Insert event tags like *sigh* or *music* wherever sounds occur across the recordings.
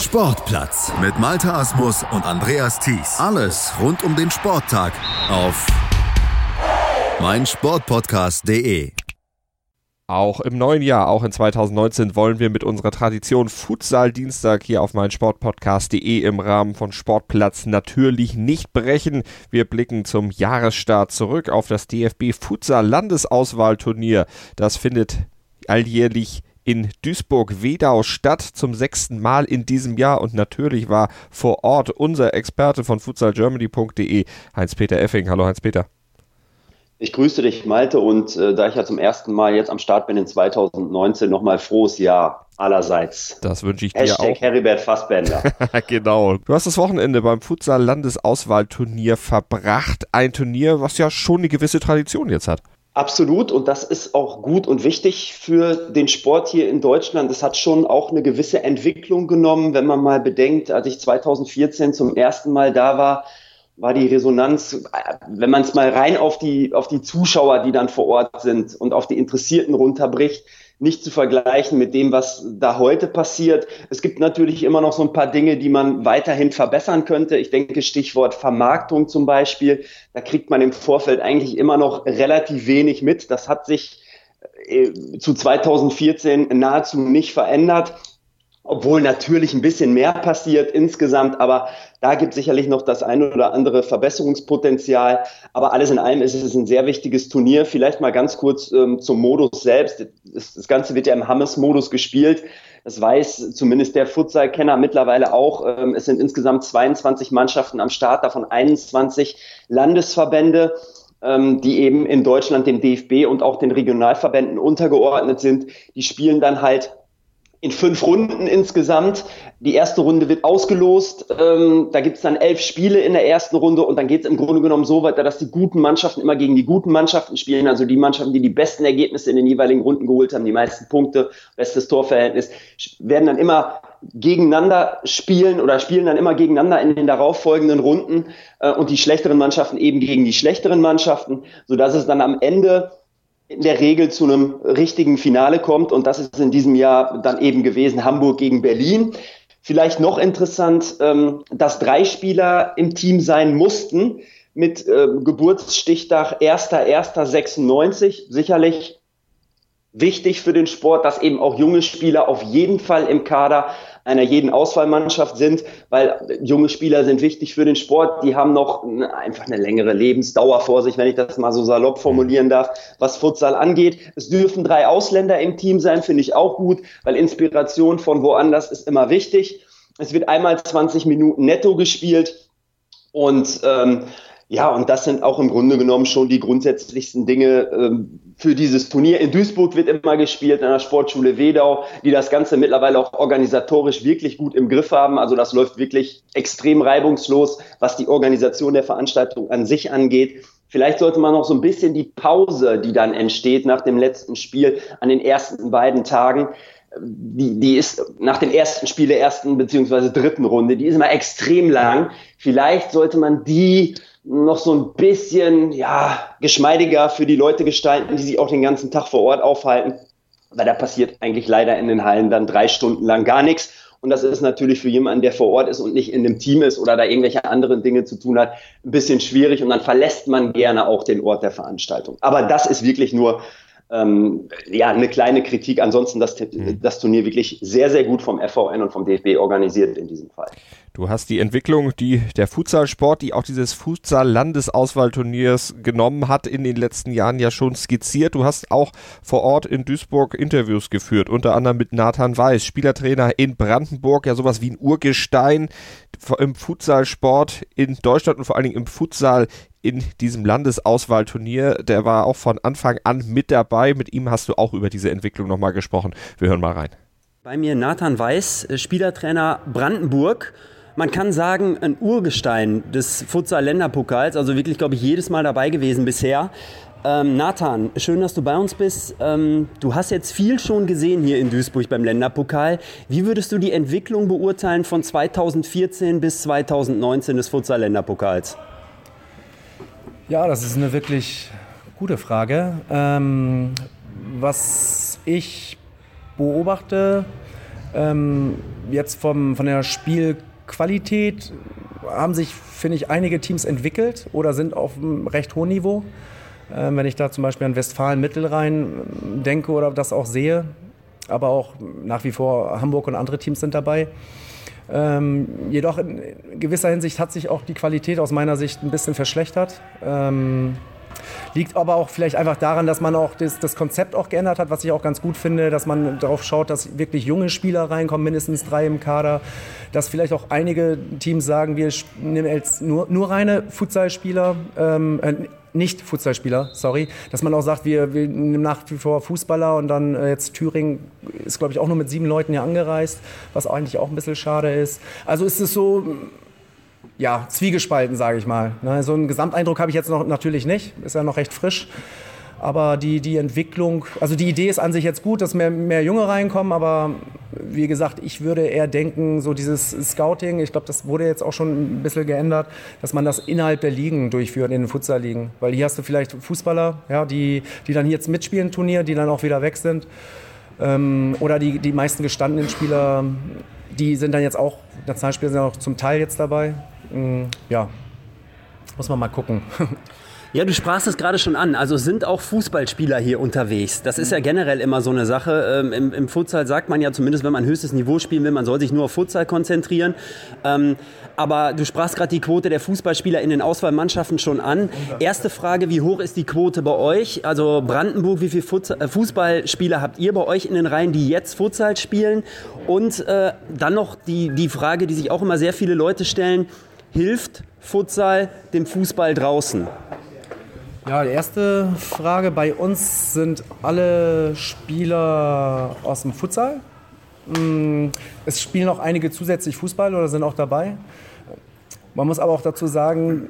Sportplatz mit Malta Asmus und Andreas Thies. Alles rund um den Sporttag auf meinsportpodcast.de. Auch im neuen Jahr, auch in 2019, wollen wir mit unserer Tradition Futsal Dienstag hier auf meinsportpodcast.de im Rahmen von Sportplatz natürlich nicht brechen. Wir blicken zum Jahresstart zurück auf das DFB Futsal Landesauswahlturnier. Das findet alljährlich in Duisburg-Wedau statt zum sechsten Mal in diesem Jahr und natürlich war vor Ort unser Experte von futsalgermany.de, Heinz-Peter Effing. Hallo Heinz-Peter. Ich grüße dich, Malte, und äh, da ich ja zum ersten Mal jetzt am Start bin in 2019, nochmal frohes Jahr allerseits. Das wünsche ich dir Hashtag auch. Heribert Fassbender. *laughs* genau. Du hast das Wochenende beim Futsal-Landesauswahlturnier verbracht. Ein Turnier, was ja schon eine gewisse Tradition jetzt hat. Absolut, und das ist auch gut und wichtig für den Sport hier in Deutschland. Es hat schon auch eine gewisse Entwicklung genommen, wenn man mal bedenkt, als ich 2014 zum ersten Mal da war, war die Resonanz, wenn man es mal rein auf die, auf die Zuschauer, die dann vor Ort sind und auf die Interessierten runterbricht, nicht zu vergleichen mit dem, was da heute passiert. Es gibt natürlich immer noch so ein paar Dinge, die man weiterhin verbessern könnte. Ich denke, Stichwort Vermarktung zum Beispiel. Da kriegt man im Vorfeld eigentlich immer noch relativ wenig mit. Das hat sich äh, zu 2014 nahezu nicht verändert obwohl natürlich ein bisschen mehr passiert insgesamt, aber da gibt es sicherlich noch das eine oder andere Verbesserungspotenzial. Aber alles in allem ist es ein sehr wichtiges Turnier. Vielleicht mal ganz kurz ähm, zum Modus selbst. Das, das, Ganze wird ja im Hammes-Modus gespielt. Das weiß zumindest der Futsal-Kenner mittlerweile auch. Ähm, es sind insgesamt 22 Mannschaften am Start, davon 21 Landesverbände ähm, die eben in Deutschland dem DFB und auch den Regionalverbänden untergeordnet sind. Die spielen dann halt in fünf Runden insgesamt. Die erste Runde wird ausgelost. Ähm, da gibt es dann elf Spiele in der ersten Runde und dann geht es im Grunde genommen so weiter, dass die guten Mannschaften immer gegen die guten Mannschaften spielen. Also die Mannschaften, die die besten Ergebnisse in den jeweiligen Runden geholt haben, die meisten Punkte, bestes Torverhältnis, werden dann immer gegeneinander spielen oder spielen dann immer gegeneinander in den darauffolgenden Runden äh, und die schlechteren Mannschaften eben gegen die schlechteren Mannschaften, sodass es dann am Ende in der Regel zu einem richtigen Finale kommt. Und das ist in diesem Jahr dann eben gewesen Hamburg gegen Berlin. Vielleicht noch interessant, ähm, dass drei Spieler im Team sein mussten mit äh, Geburtsstichtag 1.1.96. Sicherlich wichtig für den Sport, dass eben auch junge Spieler auf jeden Fall im Kader einer jeden Auswahlmannschaft sind, weil junge Spieler sind wichtig für den Sport. Die haben noch einfach eine längere Lebensdauer vor sich, wenn ich das mal so salopp formulieren darf, was Futsal angeht. Es dürfen drei Ausländer im Team sein, finde ich auch gut, weil Inspiration von woanders ist immer wichtig. Es wird einmal 20 Minuten netto gespielt und ähm, ja, und das sind auch im Grunde genommen schon die grundsätzlichsten Dinge ähm, für dieses Turnier. In Duisburg wird immer gespielt, an der Sportschule Wedau, die das Ganze mittlerweile auch organisatorisch wirklich gut im Griff haben. Also das läuft wirklich extrem reibungslos, was die Organisation der Veranstaltung an sich angeht. Vielleicht sollte man noch so ein bisschen die Pause, die dann entsteht nach dem letzten Spiel an den ersten beiden Tagen, die, die ist nach dem ersten Spiel der ersten beziehungsweise dritten Runde, die ist immer extrem lang. Vielleicht sollte man die noch so ein bisschen ja, geschmeidiger für die Leute gestalten, die sich auch den ganzen Tag vor Ort aufhalten. Weil da passiert eigentlich leider in den Hallen dann drei Stunden lang gar nichts. Und das ist natürlich für jemanden, der vor Ort ist und nicht in einem Team ist oder da irgendwelche anderen Dinge zu tun hat, ein bisschen schwierig. Und dann verlässt man gerne auch den Ort der Veranstaltung. Aber das ist wirklich nur ähm, ja, eine kleine Kritik. Ansonsten das, mhm. das Turnier wirklich sehr, sehr gut vom FVN und vom DFB organisiert in diesem Fall. Du hast die Entwicklung, die der Futsalsport, die auch dieses Futsal-Landesauswahlturniers genommen hat, in den letzten Jahren ja schon skizziert. Du hast auch vor Ort in Duisburg Interviews geführt, unter anderem mit Nathan Weiß, Spielertrainer in Brandenburg, ja sowas wie ein Urgestein im Futsalsport in Deutschland und vor allen Dingen im Futsal in diesem Landesauswahlturnier. Der war auch von Anfang an mit dabei. Mit ihm hast du auch über diese Entwicklung nochmal gesprochen. Wir hören mal rein. Bei mir Nathan Weiß, äh, Spielertrainer Brandenburg. Man kann sagen, ein Urgestein des Futsal-Länderpokals, also wirklich, glaube ich, jedes Mal dabei gewesen bisher. Ähm, Nathan, schön, dass du bei uns bist. Ähm, du hast jetzt viel schon gesehen hier in Duisburg beim Länderpokal. Wie würdest du die Entwicklung beurteilen von 2014 bis 2019 des Futsal-Länderpokals? Ja, das ist eine wirklich gute Frage. Ähm, was ich beobachte, Ähm, jetzt vom, von der Spielqualität haben sich, finde ich, einige Teams entwickelt oder sind auf einem recht hohen Niveau. Ähm, wenn ich da zum Beispiel an Westfalen-Mittelrhein ähm, denke oder das auch sehe, aber auch nach wie vor Hamburg und andere Teams sind dabei. Ähm, jedoch in gewisser Hinsicht hat sich auch die Qualität aus meiner Sicht ein bisschen verschlechtert. Ähm, Liegt aber auch vielleicht einfach daran, dass man auch das, das, Konzept auch geändert hat, was ich auch ganz gut finde, dass man darauf schaut, dass wirklich junge Spieler reinkommen, mindestens drei im Kader. Dass vielleicht auch einige Teams sagen, wir nehmen jetzt nur, nur reine Futsalspieler, ähm, äh, nicht Futsalspieler, sorry, dass man auch sagt, wir, wir nehmen nach wie vor Fußballer und dann äh, jetzt Thüringen ist, glaube ich, auch nur mit sieben Leuten hier angereist, was eigentlich auch ein bisschen schade ist. Also ist es so, ja, zwiegespalten, sage ich mal. Ne, so einen Gesamteindruck habe ich jetzt noch natürlich nicht, ist ja noch recht frisch. Aber die, die Entwicklung, also die Idee ist an sich jetzt gut, dass mehr, mehr Junge reinkommen, aber wie gesagt, ich würde eher denken, so dieses Scouting, ich glaube, das wurde jetzt auch schon ein bisschen geändert, dass man das innerhalb der Ligen durchführt, in den Futsal-Ligen. Weil hier hast du vielleicht Fußballer, ja, die, die dann jetzt mitspielen, Turnier, die dann auch wieder weg sind. Ähm, oder die, die meisten gestandenen Spieler, die sind dann jetzt auch, Nationalspieler sind auch zum Teil jetzt dabei. Mm, ja, muss man mal gucken. *laughs* Ja, du sprachst es gerade schon an. Also sind auch Fußballspieler hier unterwegs. Das ist ja generell immer so eine Sache. Ähm, im, Im Futsal sagt man ja zumindest, wenn man höchstes Niveau spielen will, man soll sich nur auf Futsal konzentrieren. Ähm, aber du sprachst gerade die Quote der Fußballspieler in den Auswahlmannschaften schon an. Erste Frage, wie hoch ist die Quote bei euch? Also Brandenburg, wie viele äh, Fußballspieler habt ihr bei euch in den Reihen, die jetzt Futsal spielen? Und äh, dann noch die, die Frage, die sich auch immer sehr viele Leute stellen hilft Futsal dem Fußball draußen? Ja, die erste Frage. Bei uns sind alle Spieler aus dem Futsal. Mm, es spielen auch einige zusätzlich Fußball oder sind auch dabei. Man muss aber auch dazu sagen,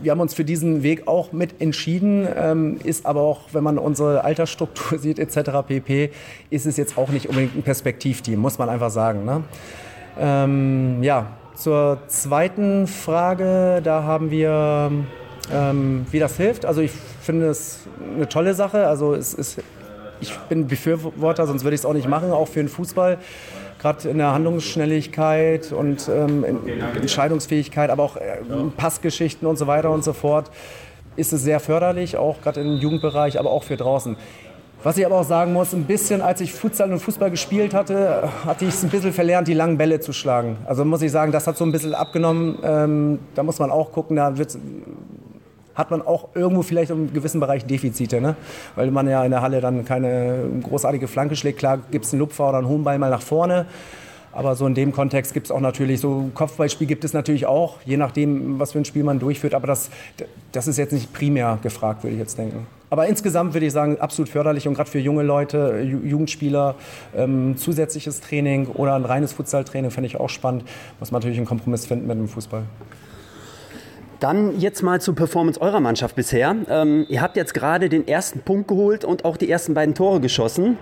wir haben uns für diesen Weg auch mit entschieden, ähm, ist aber auch, wenn man unsere Altersstruktur *laughs* sieht etc. pp, ist es jetzt auch nicht unbedingt ein Perspektivteam, muss man einfach sagen. Ne? Ähm, ja, zur zweiten Frage, da haben wir, ähm, wie das hilft. Also ich finde es eine tolle Sache. Also es ist, ich bin Befürworter, sonst würde ich es auch nicht machen, auch für den Fußball. Gerade in der Handlungsschnelligkeit und ähm, Entscheidungsfähigkeit, aber auch äh, Passgeschichten und so weiter und so fort ist es sehr förderlich, auch gerade im Jugendbereich, aber auch für draußen. Was ich aber auch sagen muss, ein bisschen, als ich Futsal und Fußball gespielt hatte, hatte ich es ein bisschen verlernt, die langen Bälle zu schlagen. Also muss ich sagen, das hat so ein bisschen abgenommen. Ähm, da muss man auch gucken, da wird, hat man auch irgendwo vielleicht im gewissen Bereich Defizite, ne? weil man ja in der Halle dann keine großartige Flanke schlägt. Klar gibt es einen Lupfer oder einen hohen Ball mal nach vorne. Aber so in dem Kontext gibt es auch natürlich, so Kopfballspiel gibt es natürlich auch, je nachdem, was für ein Spiel man durchführt. Aber das, das ist jetzt nicht primär gefragt, würde ich jetzt denken. Aber insgesamt würde ich sagen, absolut förderlich und gerade für junge Leute, Jugendspieler, ähm, zusätzliches Training oder ein reines Futsaltraining finde ich auch spannend. Muss man natürlich einen Kompromiss finden mit dem Fußball. Dann jetzt mal zur Performance eurer Mannschaft bisher. Ähm, ihr habt jetzt gerade den ersten Punkt geholt und auch die ersten beiden Tore geschossen.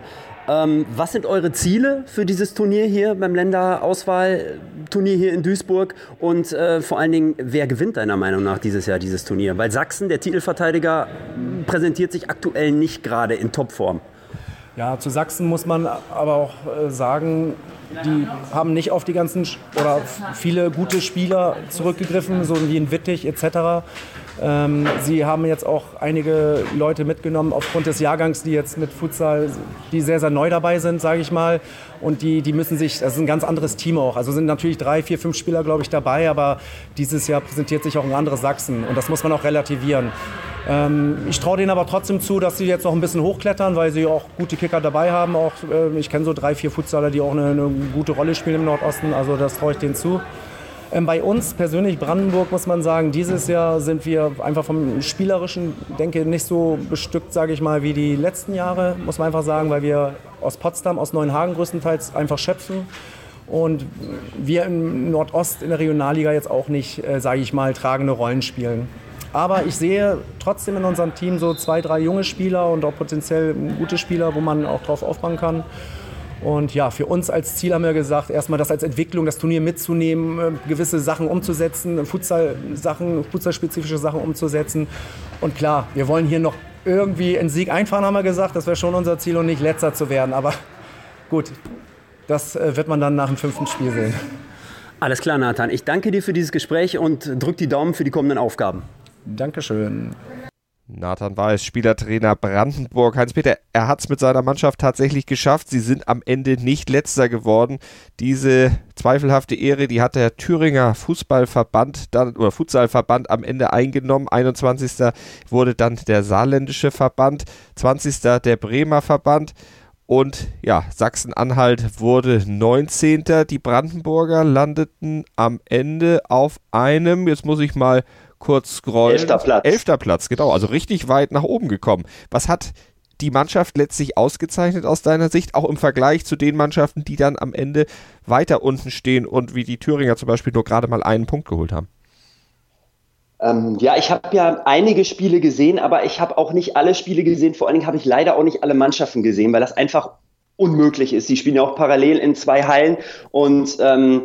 Ähm, was sind eure Ziele für dieses Turnier hier beim Länderauswahlturnier hier in Duisburg? Und äh, vor allen Dingen, wer gewinnt deiner Meinung nach dieses Jahr dieses Turnier? Weil Sachsen, der Titelverteidiger, präsentiert sich aktuell nicht gerade in Topform. Ja, zu Sachsen muss man aber auch äh, sagen, die haben nicht auf die ganzen oder viele gute Spieler zurückgegriffen, so wie in Wittig etc. Ähm, sie haben jetzt auch einige Leute mitgenommen aufgrund des Jahrgangs, die jetzt mit Futsal, die sehr, sehr neu dabei sind, sage ich mal. Und die, die müssen sich, das ist ein ganz anderes Team auch. Also sind natürlich drei, vier, fünf Spieler, glaube ich, dabei, aber dieses Jahr präsentiert sich auch ein anderes Sachsen. Und das muss man auch relativieren. Ähm, ich traue denen aber trotzdem zu, dass sie jetzt noch ein bisschen hochklettern, weil sie auch gute Kicker dabei haben. Auch, äh, ich kenne so drei, vier Futsaler, die auch eine, eine gute Rolle spielen im Nordosten. Also das traue ich denen zu. Ähm, bei uns persönlich, Brandenburg, muss man sagen, dieses Jahr sind wir einfach vom Spielerischen, denke nicht so bestückt, sage ich mal, wie die letzten Jahre, muss man einfach sagen, weil wir aus Potsdam, aus Neuenhagen größtenteils einfach schöpfen. Und wir im Nordost in der Regionalliga jetzt auch nicht, äh, sage ich mal, tragende Rollen spielen. Aber ich sehe trotzdem in unserem Team so zwei, drei junge Spieler und auch potenziell gute Spieler, wo man auch drauf aufbauen kann. Und ja, für uns als Ziel haben wir gesagt, erstmal das als Entwicklung, das Turnier mitzunehmen, äh, gewisse Sachen umzusetzen, Futsal-Sachen, futsalspezifische Sachen umzusetzen. Und klar, wir wollen hier noch irgendwie einen Sieg einfahren, haben wir gesagt. Das wäre schon unser Ziel und nicht letzter zu werden. Aber gut, das äh, wird man dann nach dem fünften Spiel sehen. Alles klar, Nathan. Ich danke dir für dieses Gespräch und drück die Daumen für die kommenden Aufgaben. Dankeschön. Nathan Weiß, Spielertrainer Brandenburg. Heinz-Peter, er hat es mit seiner Mannschaft tatsächlich geschafft. Sie sind am Ende nicht letzter geworden. Diese zweifelhafte Ehre, die hat der Thüringer Fußballverband dann, oder Futsalverband am Ende eingenommen. 21. wurde dann der saarländische Verband, 20. der Bremer Verband. Und ja, Sachsen-Anhalt wurde 19. Die Brandenburger landeten am Ende auf einem, jetzt muss ich mal kurz scrollen. Elfter Platz. Elfter Platz, genau. Also richtig weit nach oben gekommen. Was hat die Mannschaft letztlich ausgezeichnet aus deiner Sicht, auch im Vergleich zu den Mannschaften, die dann am Ende weiter unten stehen und wie die Thüringer zum Beispiel nur gerade mal einen Punkt geholt haben? Ähm, ja, ich habe ja einige Spiele gesehen, aber ich habe auch nicht alle Spiele gesehen. Vor allen Dingen habe ich leider auch nicht alle Mannschaften gesehen, weil das einfach unmöglich ist. Die spielen ja auch parallel in zwei Hallen und ähm,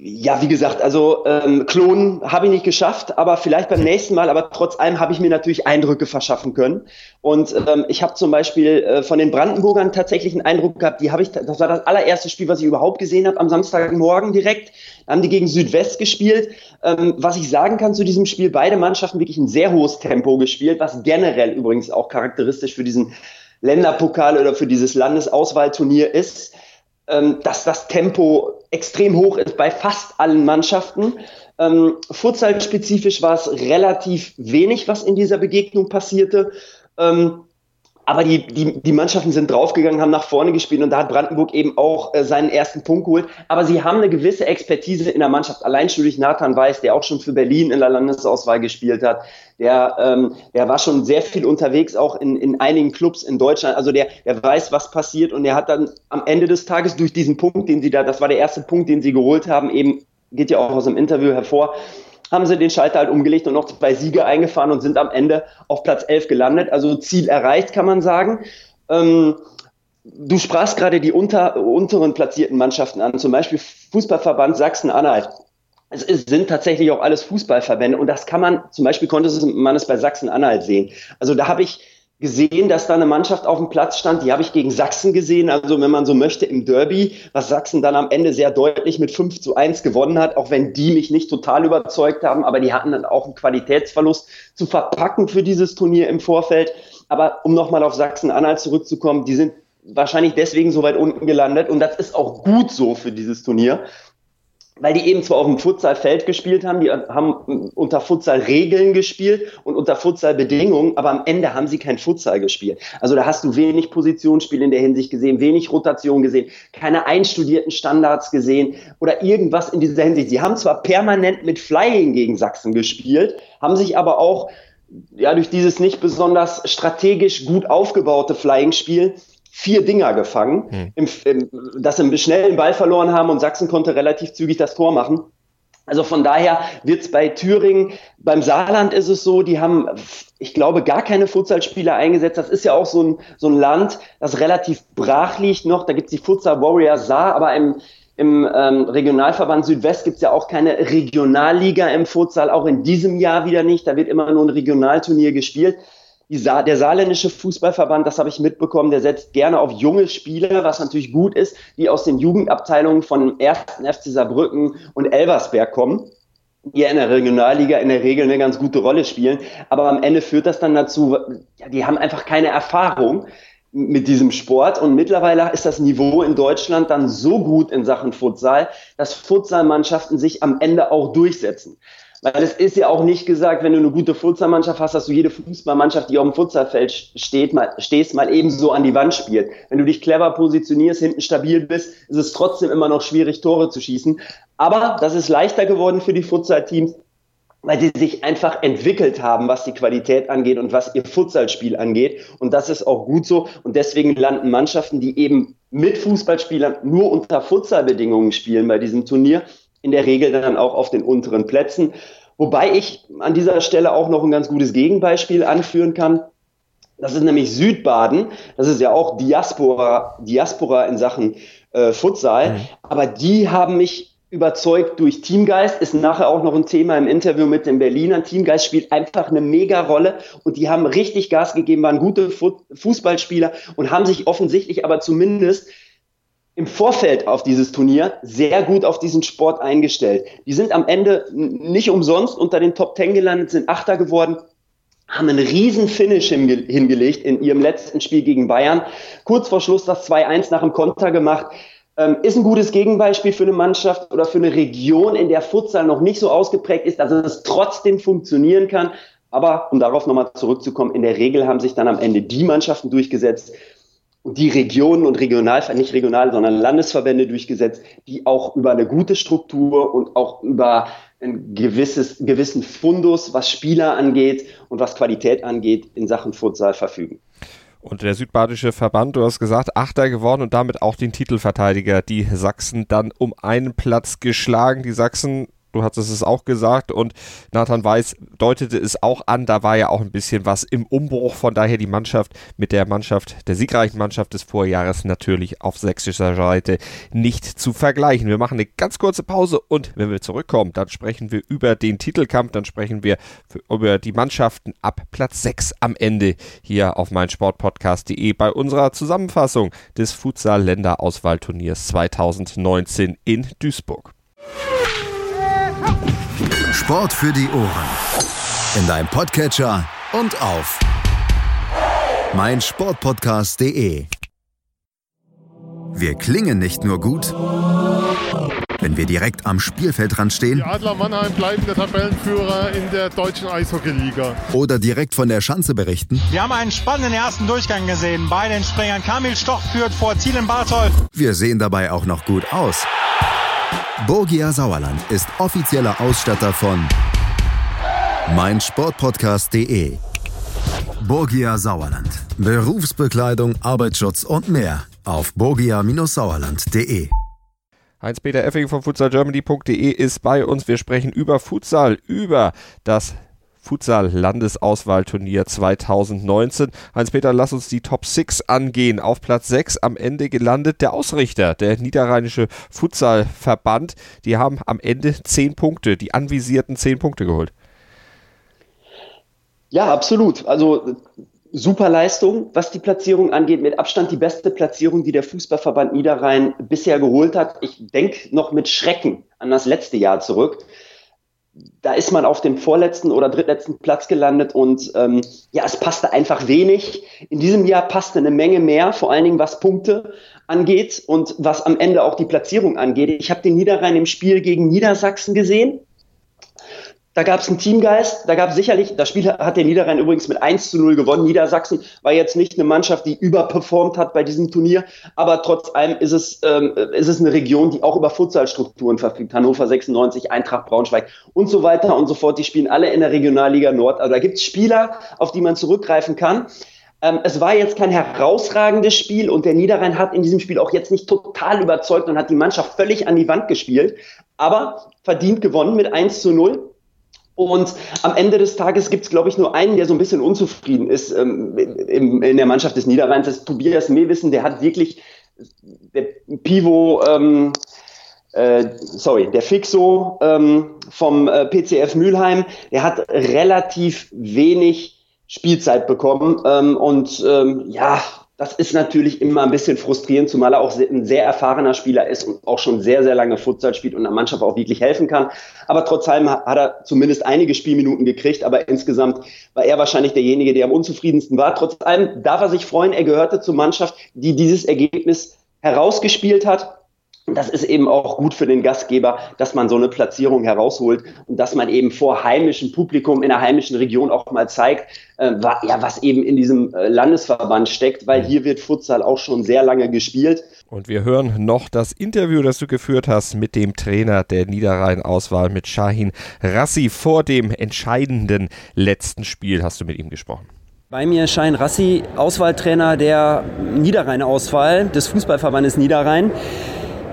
ja, wie gesagt, also ähm, klonen habe ich nicht geschafft, aber vielleicht beim nächsten Mal. Aber trotz allem habe ich mir natürlich Eindrücke verschaffen können. Und ähm, ich habe zum Beispiel äh, von den Brandenburgern tatsächlich einen Eindruck gehabt. Die habe ich, das war das allererste Spiel, was ich überhaupt gesehen habe am Samstagmorgen direkt. Da haben die gegen Südwest gespielt. Ähm, was ich sagen kann zu diesem Spiel: Beide Mannschaften wirklich ein sehr hohes Tempo gespielt, was generell übrigens auch charakteristisch für diesen Länderpokal oder für dieses Landesauswahlturnier ist dass das Tempo extrem hoch ist bei fast allen Mannschaften. Ähm, Futsal-spezifisch war es relativ wenig, was in dieser Begegnung passierte. Ähm, aber die, die, die Mannschaften sind draufgegangen, haben nach vorne gespielt und da hat Brandenburg eben auch äh, seinen ersten Punkt geholt. Aber sie haben eine gewisse Expertise in der Mannschaft. Allein schon durch Nathan Weiß, der auch schon für Berlin in der Landesauswahl gespielt hat. Der, ähm, der war schon sehr viel unterwegs, auch in, in einigen Clubs in Deutschland. Also der, der weiß, was passiert und der hat dann am Ende des Tages durch diesen Punkt, den sie da, das war der erste Punkt, den sie geholt haben, eben geht ja auch aus dem Interview hervor, haben sie den Schalter halt umgelegt und noch zwei Siege eingefahren und sind am Ende auf Platz 11 gelandet. Also Ziel erreicht, kann man sagen. Ähm, du sprachst gerade die unter, unteren platzierten Mannschaften an, zum Beispiel Fußballverband Sachsen-Anhalt. Es ist, sind tatsächlich auch alles Fußballverbände und das kann man, zum Beispiel konnte man es bei Sachsen-Anhalt sehen. Also da habe ich gesehen, dass da eine Mannschaft auf dem Platz stand. Die habe ich gegen Sachsen gesehen. Also wenn man so möchte im Derby, was Sachsen dann am Ende sehr deutlich mit 5 zu 1 gewonnen hat, auch wenn die mich nicht total überzeugt haben, aber die hatten dann auch einen Qualitätsverlust zu verpacken für dieses Turnier im Vorfeld. Aber um nochmal auf Sachsen-Anhalt zurückzukommen, die sind wahrscheinlich deswegen so weit unten gelandet und das ist auch gut so für dieses Turnier weil die eben zwar auf dem Futsalfeld gespielt haben, die haben unter Futsal-Regeln gespielt und unter Futsal-Bedingungen, aber am Ende haben sie kein Futsal gespielt. Also da hast du wenig Positionsspiel in der Hinsicht gesehen, wenig Rotation gesehen, keine einstudierten Standards gesehen oder irgendwas in dieser Hinsicht. Sie haben zwar permanent mit Flying gegen Sachsen gespielt, haben sich aber auch ja, durch dieses nicht besonders strategisch gut aufgebaute Flying-Spiel vier Dinger gefangen, hm. im, im, dass sie schnell den Ball verloren haben und Sachsen konnte relativ zügig das Tor machen. Also von daher wird es bei Thüringen, beim Saarland ist es so, die haben, ich glaube, gar keine Futsalspieler eingesetzt. Das ist ja auch so ein, so ein Land, das relativ brach liegt noch. Da gibt es die Futsal Warriors Saar, aber im, im ähm, Regionalverband Südwest gibt es ja auch keine Regionalliga im Futsal, auch in diesem Jahr wieder nicht. Da wird immer nur ein Regionalturnier gespielt. Sa der saarländische Fußballverband, das habe ich mitbekommen, der setzt gerne auf junge Spieler, was natürlich gut ist, die aus den Jugendabteilungen von 1. FC Saarbrücken und Elversberg kommen, die in der Regionalliga in der Regel eine ganz gute Rolle spielen. Aber am Ende führt das dann dazu, ja, die haben einfach keine Erfahrung mit diesem Sport. Und mittlerweile ist das Niveau in Deutschland dann so gut in Sachen Futsal, dass Futsalmannschaften sich am Ende auch durchsetzen. Weil es ist ja auch nicht gesagt, wenn du eine gute Futsalmannschaft hast, dass du jede Fußballmannschaft, die auf dem Futsalfeld steht, mal, stehst, mal ebenso an die Wand spielt. Wenn du dich clever positionierst, hinten stabil bist, ist es trotzdem immer noch schwierig, Tore zu schießen. Aber das ist leichter geworden für die Futsalteams, weil sie sich einfach entwickelt haben, was die Qualität angeht und was ihr Futsalspiel angeht. Und das ist auch gut so. Und deswegen landen Mannschaften, die eben mit Fußballspielern nur unter Futsalbedingungen spielen bei diesem Turnier, in der Regel dann auch auf den unteren Plätzen. Wobei ich an dieser Stelle auch noch ein ganz gutes Gegenbeispiel anführen kann. Das ist nämlich Südbaden. Das ist ja auch Diaspora, Diaspora in Sachen äh, Futsal. Mhm. Aber die haben mich überzeugt durch Teamgeist, ist nachher auch noch ein Thema im Interview mit den Berlinern. Teamgeist spielt einfach eine mega Rolle und die haben richtig Gas gegeben, waren gute Fußballspieler und haben sich offensichtlich aber zumindest im Vorfeld auf dieses Turnier sehr gut auf diesen Sport eingestellt. Die sind am Ende nicht umsonst unter den Top Ten gelandet, sind Achter geworden, haben einen riesen Finish hingelegt in ihrem letzten Spiel gegen Bayern. Kurz vor Schluss das 2-1 nach dem Konter gemacht. Ähm, ist ein gutes Gegenbeispiel für eine Mannschaft oder für eine Region, in der Futsal noch nicht so ausgeprägt ist, dass es trotzdem funktionieren kann. Aber um darauf nochmal zurückzukommen, in der Regel haben sich dann am Ende die Mannschaften durchgesetzt, die Regionen und Regional, nicht regional, sondern Landesverbände durchgesetzt, die auch über eine gute Struktur und auch über ein gewisses, gewissen Fundus, was Spieler angeht und was Qualität angeht, in Sachen Futsal verfügen. Und der südbadische Verband, du hast gesagt, Achter geworden und damit auch den Titelverteidiger, die Sachsen dann um einen Platz geschlagen. Die Sachsen du hattest es auch gesagt und Nathan Weiß deutete es auch an, da war ja auch ein bisschen was im Umbruch, von daher die Mannschaft mit der Mannschaft, der siegreichen Mannschaft des Vorjahres natürlich auf sächsischer Seite nicht zu vergleichen. Wir machen eine ganz kurze Pause und wenn wir zurückkommen, dann sprechen wir über den Titelkampf, dann sprechen wir über die Mannschaften ab Platz 6 am Ende hier auf meinsportpodcast.de bei unserer Zusammenfassung des Futsal-Länderauswahlturniers 2019 in Duisburg. Sport für die Ohren. In deinem Podcatcher und auf meinsportpodcast.de. Wir klingen nicht nur gut, wenn wir direkt am Spielfeldrand stehen. Die Adler Mannheim bleiben der Tabellenführer in der deutschen Eishockeyliga. Oder direkt von der Schanze berichten. Wir haben einen spannenden ersten Durchgang gesehen. Bei den Springern Kamil Stoch führt vor Zielen Bartol. Wir sehen dabei auch noch gut aus. Borgia Sauerland ist offizieller Ausstatter von meinsportpodcast.de. Borgia Sauerland. Berufsbekleidung, Arbeitsschutz und mehr auf borgia-sauerland.de. Heinz-Peter Effing von futsalgermany.de ist bei uns. Wir sprechen über Futsal, über das Futsal-Landesauswahlturnier 2019. Heinz-Peter, lass uns die Top 6 angehen. Auf Platz 6 am Ende gelandet der Ausrichter, der Niederrheinische Futsalverband. Die haben am Ende 10 Punkte, die anvisierten 10 Punkte geholt. Ja, absolut. Also super Leistung, was die Platzierung angeht. Mit Abstand die beste Platzierung, die der Fußballverband Niederrhein bisher geholt hat. Ich denke noch mit Schrecken an das letzte Jahr zurück da ist man auf dem vorletzten oder drittletzten Platz gelandet und ähm, ja, es passte einfach wenig. In diesem Jahr passte eine Menge mehr, vor allen Dingen was Punkte angeht und was am Ende auch die Platzierung angeht. Ich habe den Niederrhein im Spiel gegen Niedersachsen gesehen da gab es einen Teamgeist, da gab es sicherlich, das Spiel hat der Niederrhein übrigens mit 1 zu 0 gewonnen. Niedersachsen war jetzt nicht eine Mannschaft, die überperformt hat bei diesem Turnier, aber trotz allem ist es, ähm, ist es eine Region, die auch über Futsalstrukturen verfügt. Hannover 96, Eintracht Braunschweig und so weiter und so fort. Die spielen alle in der Regionalliga Nord. Also da gibt es Spieler, auf die man zurückgreifen kann. Ähm, es war jetzt kein herausragendes Spiel und der Niederrhein hat in diesem Spiel auch jetzt nicht total überzeugt und hat die Mannschaft völlig an die Wand gespielt, aber verdient gewonnen mit 1 zu 0. Und am Ende des Tages gibt es, glaube ich, nur einen, der so ein bisschen unzufrieden ist ähm, in, in der Mannschaft des Niederrheins. Das ist Tobias Mewissen. Der hat wirklich, der Pivo, ähm, äh, sorry, der Fixo ähm, vom äh, PCF Mülheim, der hat relativ wenig Spielzeit bekommen. Ähm, und ähm, ja, das ist natürlich immer ein bisschen frustrierend, zumal er auch ein sehr erfahrener Spieler ist und auch schon sehr, sehr lange Futsal spielt und der Mannschaft auch wirklich helfen kann. Aber trotz allem hat er zumindest einige Spielminuten gekriegt, aber insgesamt war er wahrscheinlich derjenige, der am unzufriedensten war. Trotz allem darf er sich freuen, er gehörte zur Mannschaft, die dieses Ergebnis herausgespielt hat das ist eben auch gut für den Gastgeber, dass man so eine Platzierung herausholt und dass man eben vor heimischem Publikum in der heimischen Region auch mal zeigt, äh, ja, was eben in diesem äh, Landesverband steckt, weil hier wird Futsal auch schon sehr lange gespielt. Und wir hören noch das Interview, das du geführt hast mit dem Trainer der Niederrhein-Auswahl, mit Shahin Rassi. Vor dem entscheidenden letzten Spiel hast du mit ihm gesprochen. Bei mir Shahin Rassi, Auswahltrainer der Niederrhein-Auswahl des Fußballverbandes Niederrhein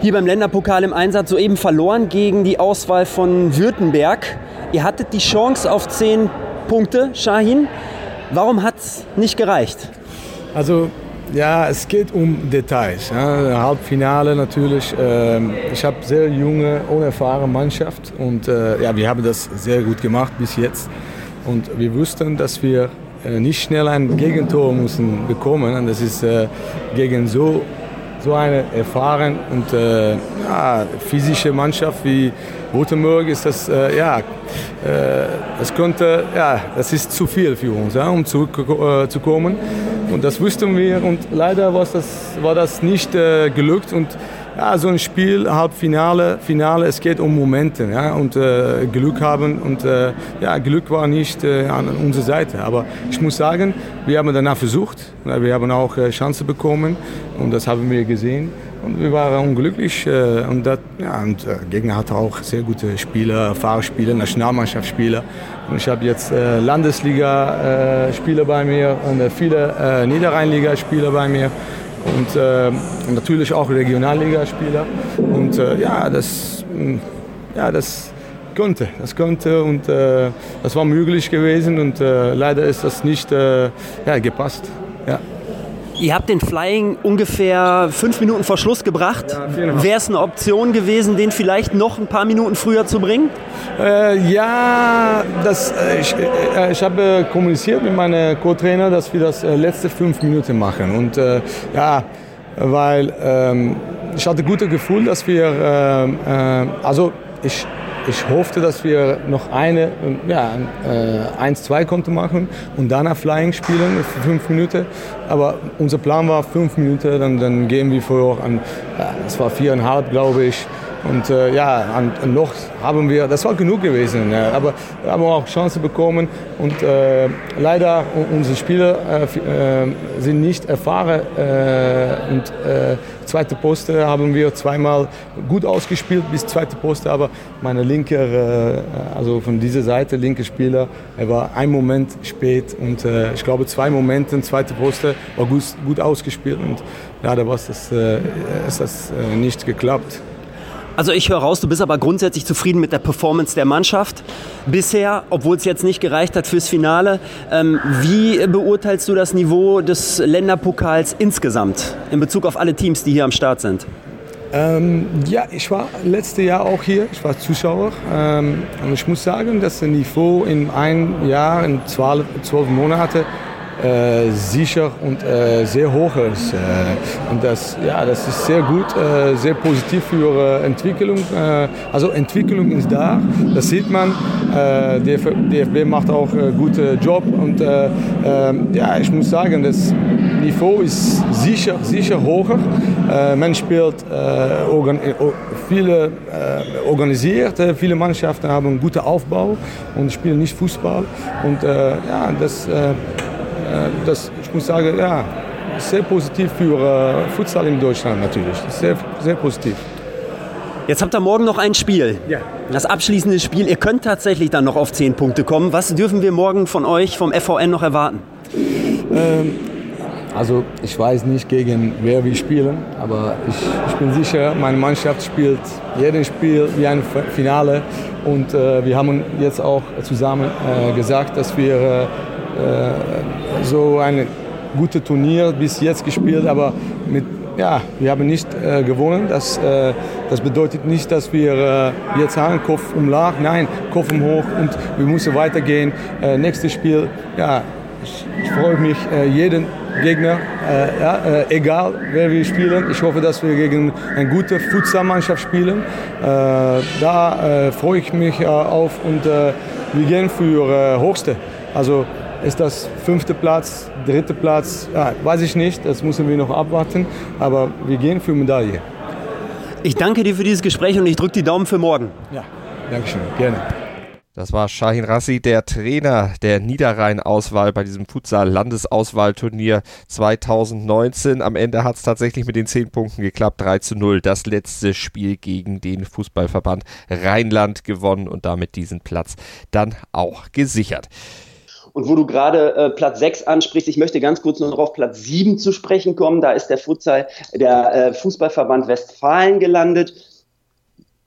hier beim Länderpokal im Einsatz soeben verloren gegen die Auswahl von Württemberg. Ihr hattet die Chance auf zehn Punkte, Shahin. Warum hat es nicht gereicht? Also ja, es geht um Details. Ja. Halbfinale natürlich. Ähm, ich habe sehr junge, unerfahrene Mannschaft und äh, ja, wir haben das sehr gut gemacht bis jetzt. Und wir wussten, dass wir äh, nicht schnell ein Gegentor müssen bekommen. Und das ist äh, gegen so so eine erfahrene und äh, ja, physische Mannschaft wie Rotenburg ist das, äh, ja, äh, das könnte, ja, das ist zu viel für uns, ja, um zurückzukommen. Äh, und das wussten wir und leider war das, war das nicht äh, gelückt und ja, so ein Spiel, Halbfinale, Finale, es geht um Momente ja, und äh, Glück haben. Und äh, ja, Glück war nicht äh, an unserer Seite. Aber ich muss sagen, wir haben danach versucht. Wir haben auch äh, Chancen bekommen und das haben wir gesehen. Und wir waren unglücklich. Äh, und, das, ja, und äh, Gegner hatte auch sehr gute Spieler, Fahrspieler, Nationalmannschaftsspieler. Und ich habe jetzt Landesliga-Spieler bei mir und viele Niederrheinliga-Spieler bei mir und äh, natürlich auch Regionalligaspieler. Und äh, ja, das, mm, ja, das konnte, das konnte und äh, das war möglich gewesen und äh, leider ist das nicht äh, ja, gepasst. Ja. Ihr habt den Flying ungefähr fünf Minuten vor Schluss gebracht. Ja, Wäre es eine Option gewesen, den vielleicht noch ein paar Minuten früher zu bringen? Äh, ja, das, äh, ich, äh, ich habe kommuniziert mit meinem Co-Trainer, dass wir das äh, letzte fünf Minuten machen. Und äh, ja, weil ähm, ich hatte gutes Gefühl, dass wir, ähm, äh, also ich ich hoffte, dass wir noch eine, ja, äh, 1-2 konnten machen und danach Flying spielen für fünf Minuten. Aber unser Plan war fünf Minuten, dann, dann gehen wir vor an, es war viereinhalb, glaube ich. Und äh, ja, an, noch haben wir, das war genug gewesen, ja, aber wir haben auch Chancen bekommen und äh, leider unsere Spieler äh, äh sind nicht erfahren äh, und äh, zweite Poste haben wir zweimal gut ausgespielt bis zweite Poste, aber meine linke, also von dieser Seite, linke Spieler, er war ein Moment spät und ich glaube zwei Momente, zweite Poste war gut, gut ausgespielt und leider war das, ist das nicht geklappt. Also ich höre raus, du bist aber grundsätzlich zufrieden mit der Performance der Mannschaft bisher, obwohl es jetzt nicht gereicht hat fürs Finale. Ähm, wie beurteilst du das Niveau des Länderpokals insgesamt in Bezug auf alle Teams, die hier am Start sind? Ähm, ja, ich war letztes Jahr auch hier, ich war Zuschauer ähm, und ich muss sagen, dass das Niveau in einem Jahr, in zwölf, zwölf Monaten äh, sicher und äh, sehr hoch ist. Äh, und das, ja, das ist sehr gut, äh, sehr positiv für Entwicklung. Also Entwicklung ist da, das sieht man. Äh, DFB, macht auch einen guten Job und ähm, ja, ich muss sagen, das Niveau ist sicher, sicher hoch. man spielt organ viele organisiert, viele Mannschaften haben einen guten Aufbau und spielen nicht Fußball. Und ja, das das, ich muss sagen, ja, sehr positiv für äh, Futsal in Deutschland natürlich. Sehr, sehr positiv. Jetzt habt ihr morgen noch ein Spiel. Ja. Das abschließende Spiel. Ihr könnt tatsächlich dann noch auf 10 Punkte kommen. Was dürfen wir morgen von euch, vom FVN, noch erwarten? Ähm, also ich weiß nicht, gegen wer wir spielen, aber ich, ich bin sicher, meine Mannschaft spielt jedes Spiel wie ein Finale. Und äh, wir haben jetzt auch zusammen äh, gesagt, dass wir äh, äh, so ein gutes Turnier bis jetzt gespielt, aber mit, ja, wir haben nicht äh, gewonnen. Das, äh, das bedeutet nicht, dass wir äh, jetzt haben Kopf um Lach, nein, Kopf um hoch und wir müssen weitergehen. Äh, nächstes Spiel, ja, ich, ich freue mich, äh, jeden Gegner, äh, ja, äh, egal wer wir spielen. Ich hoffe, dass wir gegen eine gute Futsal-Mannschaft spielen. Äh, da freue ich mich auf und wir gehen für Hochste. Also ist das fünfte Platz, dritte Platz? Ja, weiß ich nicht, das müssen wir noch abwarten. Aber wir gehen für Medaille. Ich danke dir für dieses Gespräch und ich drücke die Daumen für morgen. Ja, danke schön, gerne. Das war Shahin Rassi, der Trainer der Niederrhein-Auswahl bei diesem Futsal-Landesauswahlturnier 2019. Am Ende hat es tatsächlich mit den 10 Punkten geklappt. 3 zu 0. Das letzte Spiel gegen den Fußballverband Rheinland gewonnen und damit diesen Platz dann auch gesichert. Und wo du gerade äh, Platz 6 ansprichst, ich möchte ganz kurz noch auf Platz 7 zu sprechen kommen. Da ist der Futsal, der äh, Fußballverband Westfalen gelandet.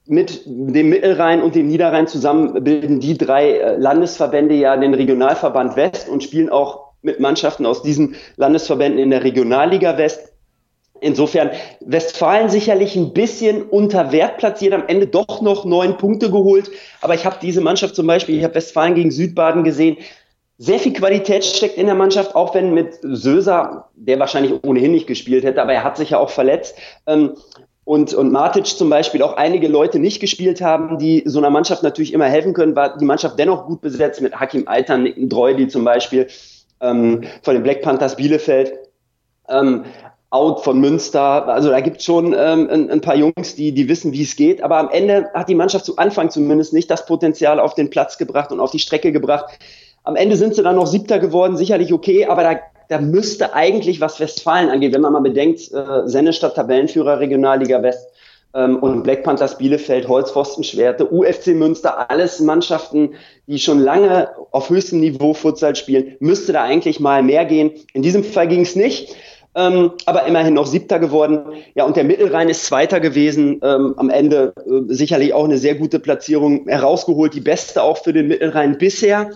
Mit dem Mittelrhein und dem Niederrhein zusammen bilden die drei äh, Landesverbände ja den Regionalverband West und spielen auch mit Mannschaften aus diesen Landesverbänden in der Regionalliga West. Insofern Westfalen sicherlich ein bisschen unter Wert platziert, am Ende doch noch neun Punkte geholt. Aber ich habe diese Mannschaft zum Beispiel, ich habe Westfalen gegen Südbaden gesehen, sehr viel Qualität steckt in der Mannschaft, auch wenn mit Söser, der wahrscheinlich ohnehin nicht gespielt hätte, aber er hat sich ja auch verletzt. Ähm, und, und Matic zum Beispiel auch einige Leute nicht gespielt haben, die so einer Mannschaft natürlich immer helfen können, war die Mannschaft dennoch gut besetzt mit Hakim Altern, Nicken Dreuli zum Beispiel ähm, von den Black Panthers Bielefeld. Ähm, Out von Münster. Also da gibt es schon ähm, ein, ein, paar Jungs, die, die wissen, wie es geht. Aber am Ende hat die Mannschaft zu Anfang zumindest nicht das Potenzial auf den Platz gebracht und auf die Strecke gebracht. Am Ende sind sie dann noch Siebter geworden, sicherlich okay, aber da, da müsste eigentlich, was Westfalen angeht, wenn man mal bedenkt, äh, Sennestadt Tabellenführer Regionalliga West ähm, und Black Panthers Bielefeld, Holzpfosten Schwerte, UFC Münster, alles Mannschaften, die schon lange auf höchstem Niveau Futsal spielen, müsste da eigentlich mal mehr gehen. In diesem Fall ging es nicht ähm, aber immerhin noch Siebter geworden. Ja, und der Mittelrhein ist Zweiter gewesen. Ähm, am Ende äh, sicherlich auch eine sehr gute Platzierung herausgeholt, die beste auch für den Mittelrhein bisher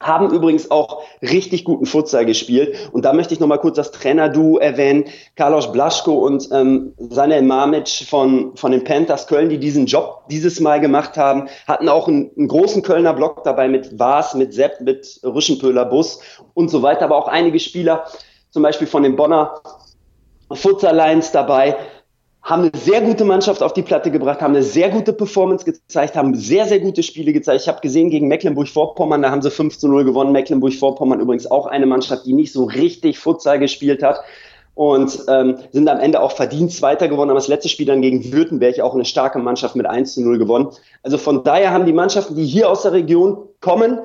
haben übrigens auch richtig guten Futsal gespielt. Und da möchte ich nochmal kurz das Trainer-Duo erwähnen. Carlos Blaschko und ähm, Sanel Mamic von, von den Panthers Köln, die diesen Job dieses Mal gemacht haben, hatten auch einen, einen großen Kölner Block dabei mit Vars, mit Sepp, mit Rüschenpöhler Bus und so weiter. Aber auch einige Spieler, zum Beispiel von den Bonner Futsal Lions dabei, haben eine sehr gute Mannschaft auf die Platte gebracht, haben eine sehr gute Performance gezeigt, haben sehr, sehr gute Spiele gezeigt. Ich habe gesehen gegen Mecklenburg-Vorpommern, da haben sie 5 zu 0 gewonnen. Mecklenburg-Vorpommern übrigens auch eine Mannschaft, die nicht so richtig Futsal gespielt hat und ähm, sind am Ende auch verdient Zweiter geworden, aber das letzte Spiel dann gegen Württemberg auch eine starke Mannschaft mit 1 zu 0 gewonnen. Also von daher haben die Mannschaften, die hier aus der Region kommen,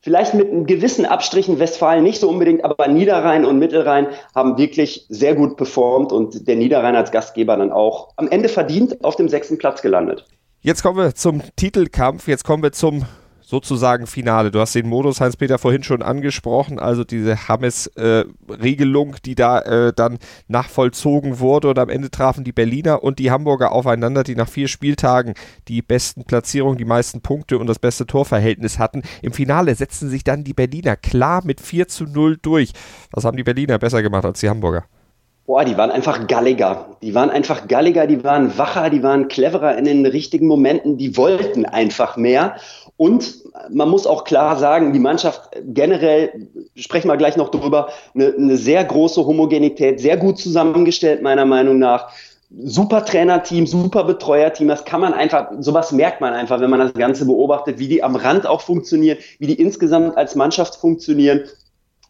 Vielleicht mit einem gewissen Abstrichen Westfalen nicht so unbedingt, aber Niederrhein und Mittelrhein haben wirklich sehr gut performt und der Niederrhein als Gastgeber dann auch am Ende verdient auf dem sechsten Platz gelandet. Jetzt kommen wir zum Titelkampf, jetzt kommen wir zum sozusagen Finale. Du hast den Modus, Heinz-Peter, vorhin schon angesprochen, also diese Hammes-Regelung, die da äh, dann nachvollzogen wurde und am Ende trafen die Berliner und die Hamburger aufeinander, die nach vier Spieltagen die besten Platzierungen, die meisten Punkte und das beste Torverhältnis hatten. Im Finale setzten sich dann die Berliner klar mit 4 zu 0 durch. Was haben die Berliner besser gemacht als die Hamburger? Boah, die waren einfach galliger. Die waren einfach galliger, die waren wacher, die waren cleverer in den richtigen Momenten, die wollten einfach mehr. Und man muss auch klar sagen, die Mannschaft generell, sprechen wir gleich noch drüber, eine, eine sehr große Homogenität, sehr gut zusammengestellt, meiner Meinung nach. Super Trainerteam, super Betreuerteam, das kann man einfach, sowas merkt man einfach, wenn man das Ganze beobachtet, wie die am Rand auch funktionieren, wie die insgesamt als Mannschaft funktionieren.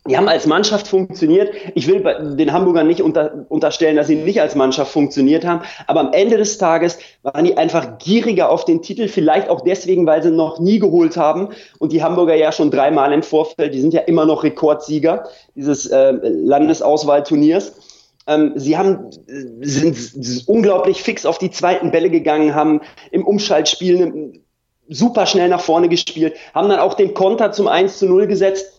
Die haben als Mannschaft funktioniert. Ich will den Hamburgern nicht unter, unterstellen, dass sie nicht als Mannschaft funktioniert haben. Aber am Ende des Tages waren die einfach gieriger auf den Titel. Vielleicht auch deswegen, weil sie noch nie geholt haben. Und die Hamburger ja schon dreimal im Vorfeld. Die sind ja immer noch Rekordsieger dieses äh, Landesauswahlturniers. Ähm, sie haben, sind, unglaublich fix auf die zweiten Bälle gegangen, haben im Umschaltspiel super schnell nach vorne gespielt, haben dann auch den Konter zum 1 zu 0 gesetzt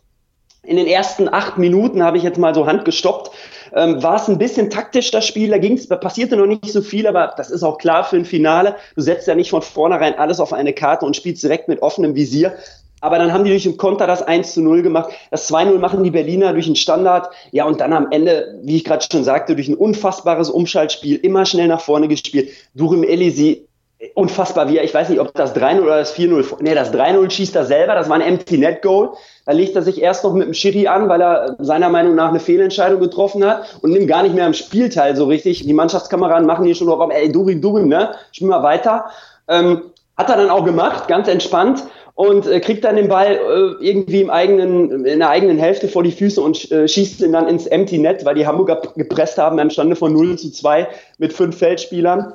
in den ersten acht Minuten habe ich jetzt mal so Hand gestoppt. Ähm, war es ein bisschen taktisch das Spiel, da ging's, da passierte noch nicht so viel, aber das ist auch klar für ein Finale. Du setzt ja nicht von vornherein alles auf eine Karte und spielst direkt mit offenem Visier. Aber dann haben die durch den Konter das 1 zu 0 gemacht. Das 2-0 machen die Berliner durch einen Standard. Ja, und dann am Ende, wie ich gerade schon sagte, durch ein unfassbares Umschaltspiel, immer schnell nach vorne gespielt. Durim Elisi unfassbar, wie er, ich weiß nicht, ob das 3-0 oder das 4-0, nee, das 3-0 schießt er selber, das war ein Empty Net Goal. Da legt er sich erst noch mit dem Schiri an, weil er seiner Meinung nach eine Fehlentscheidung getroffen hat und nimmt gar nicht mehr am Spielteil so richtig. Die Mannschaftskameraden machen hier schon noch, ey, Durin, Durin, ne, spiel mal weiter. Ähm, hat er dann auch gemacht, ganz entspannt und äh, kriegt dann den Ball äh, irgendwie im eigenen, in der eigenen Hälfte vor die Füße und äh, schießt ihn dann ins Empty Net, weil die Hamburger gepresst haben beim Stande von 0 zu 2 mit fünf Feldspielern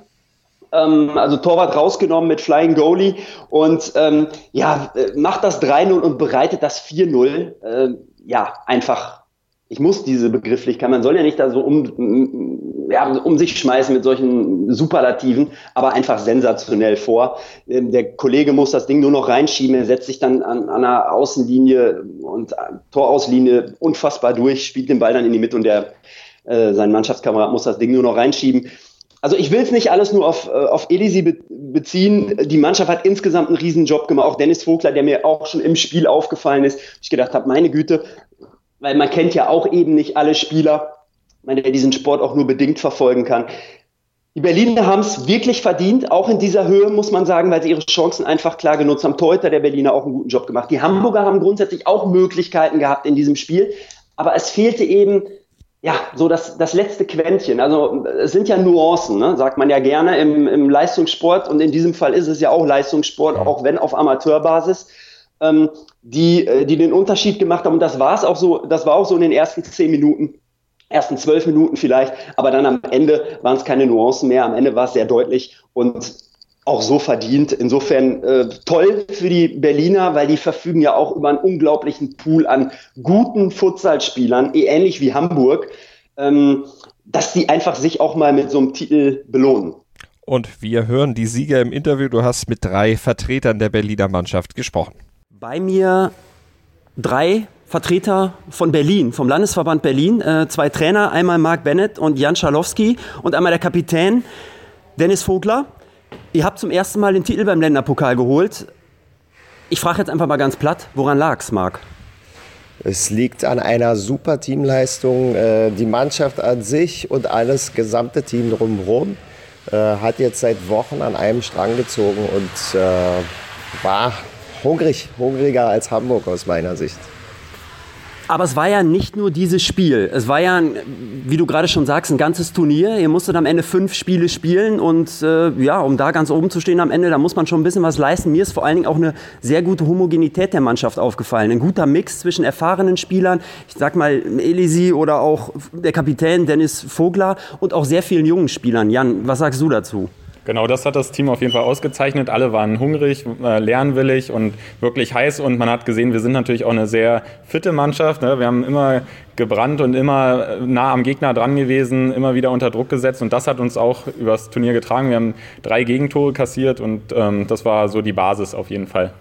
ähm, also Torwart rausgenommen mit Flying Goalie und ähm, ja, äh, macht das 3-0 und bereitet das 4-0. Äh, ja, einfach, ich muss diese Begrifflichkeit, man soll ja nicht da so um, ja, um sich schmeißen mit solchen Superlativen, aber einfach sensationell vor. Ähm, der Kollege muss das Ding nur noch reinschieben, er setzt sich dann an, an einer Außenlinie und äh, Torauslinie unfassbar durch, spielt den Ball dann in die Mitte und der äh, sein Mannschaftskamerad muss das Ding nur noch reinschieben. Also ich will es nicht alles nur auf, äh, auf Elisi be beziehen. Die Mannschaft hat insgesamt einen riesen Job gemacht. Auch Dennis Vogler, der mir auch schon im Spiel aufgefallen ist. Ich gedacht habe, meine Güte, weil man kennt ja auch eben nicht alle Spieler, man der diesen Sport auch nur bedingt verfolgen kann. Die Berliner haben es wirklich verdient, auch in dieser Höhe, muss man sagen, weil sie ihre Chancen einfach klar genutzt haben. Torhüter der Berliner auch einen guten Job gemacht. Die Hamburger haben grundsätzlich auch Möglichkeiten gehabt in diesem Spiel, aber es fehlte eben ja, so das, das letzte Quäntchen. Also es sind ja Nuancen, ne? sagt man ja gerne im, im Leistungssport und in diesem Fall ist es ja auch Leistungssport, auch wenn auf Amateurbasis, ähm, die, äh, die den Unterschied gemacht haben. Und das war es auch so, das war auch so in den ersten zehn Minuten ersten zwölf Minuten vielleicht, aber dann am Ende waren es keine Nuancen mehr, am Ende war es sehr deutlich und auch so verdient. Insofern äh, toll für die Berliner, weil die verfügen ja auch über einen unglaublichen Pool an guten Futsalspielern, eh ähnlich wie Hamburg, ähm, dass die einfach sich auch mal mit so einem Titel belohnen. Und wir hören die Sieger im Interview. Du hast mit drei Vertretern der Berliner Mannschaft gesprochen. Bei mir drei Vertreter von Berlin, vom Landesverband Berlin, äh, zwei Trainer, einmal Marc Bennett und Jan Schalowski und einmal der Kapitän Dennis Vogler. Ihr habt zum ersten Mal den Titel beim Länderpokal geholt. Ich frage jetzt einfach mal ganz platt, woran lag es, Marc? Es liegt an einer super Teamleistung. Äh, die Mannschaft an sich und alles gesamte Team drumherum äh, hat jetzt seit Wochen an einem Strang gezogen und äh, war hungrig, hungriger als Hamburg aus meiner Sicht. Aber es war ja nicht nur dieses Spiel. Es war ja, wie du gerade schon sagst, ein ganzes Turnier. Ihr musstet am Ende fünf Spiele spielen und äh, ja, um da ganz oben zu stehen am Ende, da muss man schon ein bisschen was leisten. Mir ist vor allen Dingen auch eine sehr gute Homogenität der Mannschaft aufgefallen. Ein guter Mix zwischen erfahrenen Spielern, ich sag mal Elisi oder auch der Kapitän Dennis Vogler und auch sehr vielen jungen Spielern. Jan, was sagst du dazu? Genau, das hat das Team auf jeden Fall ausgezeichnet. Alle waren hungrig, äh, lernwillig und wirklich heiß. Und man hat gesehen, wir sind natürlich auch eine sehr fitte Mannschaft. Ne? Wir haben immer gebrannt und immer nah am Gegner dran gewesen, immer wieder unter Druck gesetzt. Und das hat uns auch übers Turnier getragen. Wir haben drei Gegentore kassiert und ähm, das war so die Basis auf jeden Fall.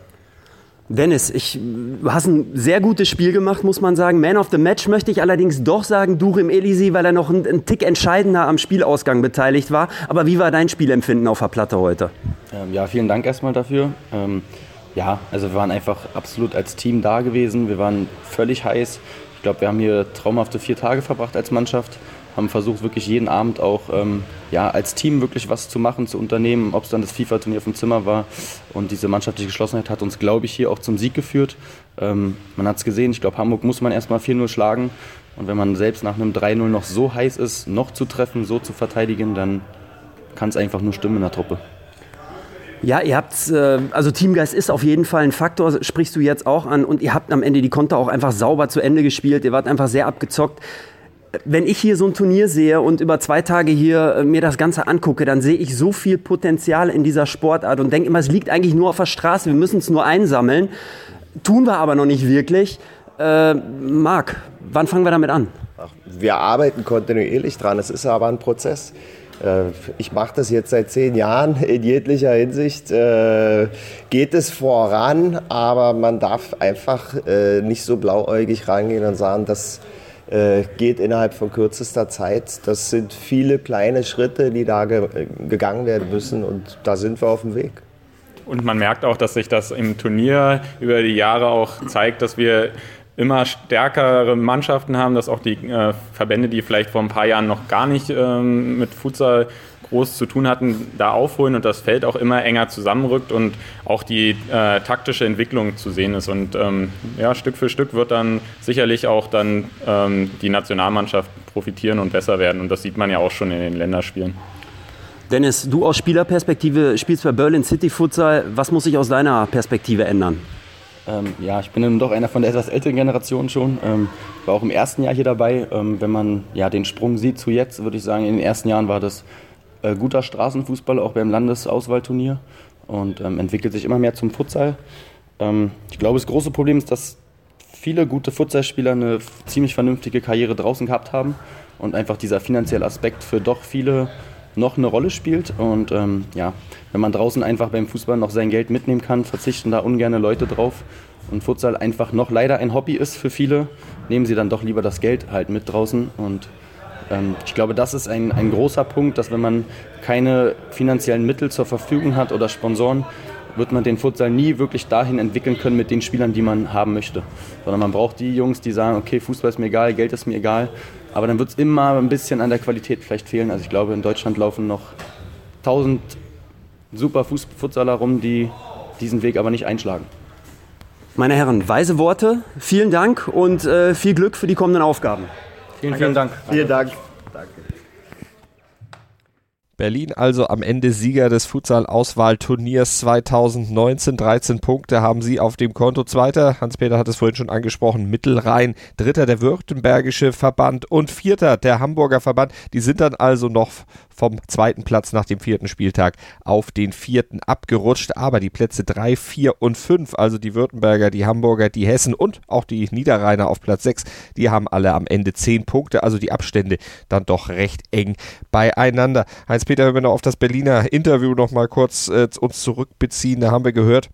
Dennis, ich, du hast ein sehr gutes Spiel gemacht, muss man sagen. Man of the Match möchte ich allerdings doch sagen, Durim Elisi, weil er noch ein, ein Tick entscheidender am Spielausgang beteiligt war. Aber wie war dein Spielempfinden auf der Platte heute? Ähm, ja, vielen Dank erstmal dafür. Ähm, ja, also wir waren einfach absolut als Team da gewesen. Wir waren völlig heiß. Ich glaube, wir haben hier traumhafte vier Tage verbracht als Mannschaft haben versucht, wirklich jeden Abend auch ähm, ja, als Team wirklich was zu machen, zu unternehmen, ob es dann das FIFA-Turnier auf dem Zimmer war. Und diese mannschaftliche Geschlossenheit hat uns, glaube ich, hier auch zum Sieg geführt. Ähm, man hat es gesehen, ich glaube, Hamburg muss man erstmal 4-0 schlagen. Und wenn man selbst nach einem 3-0 noch so heiß ist, noch zu treffen, so zu verteidigen, dann kann es einfach nur stimmen in der Truppe. Ja, ihr habt, äh, also Teamgeist ist auf jeden Fall ein Faktor, sprichst du jetzt auch an. Und ihr habt am Ende die Konter auch einfach sauber zu Ende gespielt. Ihr wart einfach sehr abgezockt wenn ich hier so ein Turnier sehe und über zwei Tage hier äh, mir das Ganze angucke, dann sehe ich so viel Potenzial in dieser Sportart und denke immer, es liegt eigentlich nur auf der Straße, wir müssen es nur einsammeln. Tun wir aber noch nicht wirklich. Äh, Marc, wann fangen wir damit an? Wir arbeiten kontinuierlich dran, es ist aber ein Prozess. Äh, ich mache das jetzt seit zehn Jahren *laughs* in jeglicher Hinsicht. Äh, geht es voran, aber man darf einfach nicht so blauäugig rangehen und sagen, dass äh, geht innerhalb von kürzester Zeit. Das sind viele kleine Schritte, die da ge gegangen werden müssen und da sind wir auf dem Weg. Und man merkt auch, dass sich das im Turnier über die Jahre auch zeigt, dass wir immer stärkere Mannschaften haben, dass auch die äh, Verbände, die vielleicht vor ein paar Jahren noch gar nicht ähm, mit Futsal groß zu tun hatten, da aufholen und das Feld auch immer enger zusammenrückt und auch die äh, taktische Entwicklung zu sehen ist. Und ähm, ja, Stück für Stück wird dann sicherlich auch dann ähm, die Nationalmannschaft profitieren und besser werden. Und das sieht man ja auch schon in den Länderspielen. Dennis, du aus Spielerperspektive spielst bei Berlin City Futsal. Was muss sich aus deiner Perspektive ändern? Ähm, ja, ich bin dann doch einer von der etwas älteren Generation schon. Ähm, war auch im ersten Jahr hier dabei. Ähm, wenn man ja, den Sprung sieht zu jetzt, würde ich sagen, in den ersten Jahren war das äh, guter Straßenfußball, auch beim Landesauswahlturnier und ähm, entwickelt sich immer mehr zum Futsal. Ähm, ich glaube, das große Problem ist, dass viele gute Futsalspieler eine ziemlich vernünftige Karriere draußen gehabt haben und einfach dieser finanzielle Aspekt für doch viele noch eine Rolle spielt. Und ähm, ja, wenn man draußen einfach beim Fußball noch sein Geld mitnehmen kann, verzichten da ungerne Leute drauf. Und Futsal einfach noch leider ein Hobby ist für viele, nehmen sie dann doch lieber das Geld halt mit draußen. Und ich glaube, das ist ein, ein großer Punkt, dass wenn man keine finanziellen Mittel zur Verfügung hat oder Sponsoren, wird man den Futsal nie wirklich dahin entwickeln können mit den Spielern, die man haben möchte. Sondern man braucht die Jungs, die sagen, okay, Fußball ist mir egal, Geld ist mir egal. Aber dann wird es immer ein bisschen an der Qualität vielleicht fehlen. Also ich glaube, in Deutschland laufen noch tausend super Futsaler rum, die diesen Weg aber nicht einschlagen. Meine Herren, weise Worte, vielen Dank und äh, viel Glück für die kommenden Aufgaben. Vielen, vielen Dank. Vielen Dank. Berlin also am Ende Sieger des Futsal-Auswahlturniers 2019. 13 Punkte haben sie auf dem Konto. Zweiter, Hans-Peter hat es vorhin schon angesprochen, Mittelrhein. Dritter der Württembergische Verband und Vierter der Hamburger Verband. Die sind dann also noch vom zweiten Platz nach dem vierten Spieltag auf den vierten abgerutscht. Aber die Plätze 3, 4 und 5, also die Württemberger, die Hamburger, die Hessen und auch die Niederrheiner auf Platz 6, die haben alle am Ende 10 Punkte. Also die Abstände dann doch recht eng beieinander. Heinz-Peter, wenn wir noch auf das Berliner Interview noch mal kurz äh, uns zurückbeziehen, da haben wir gehört,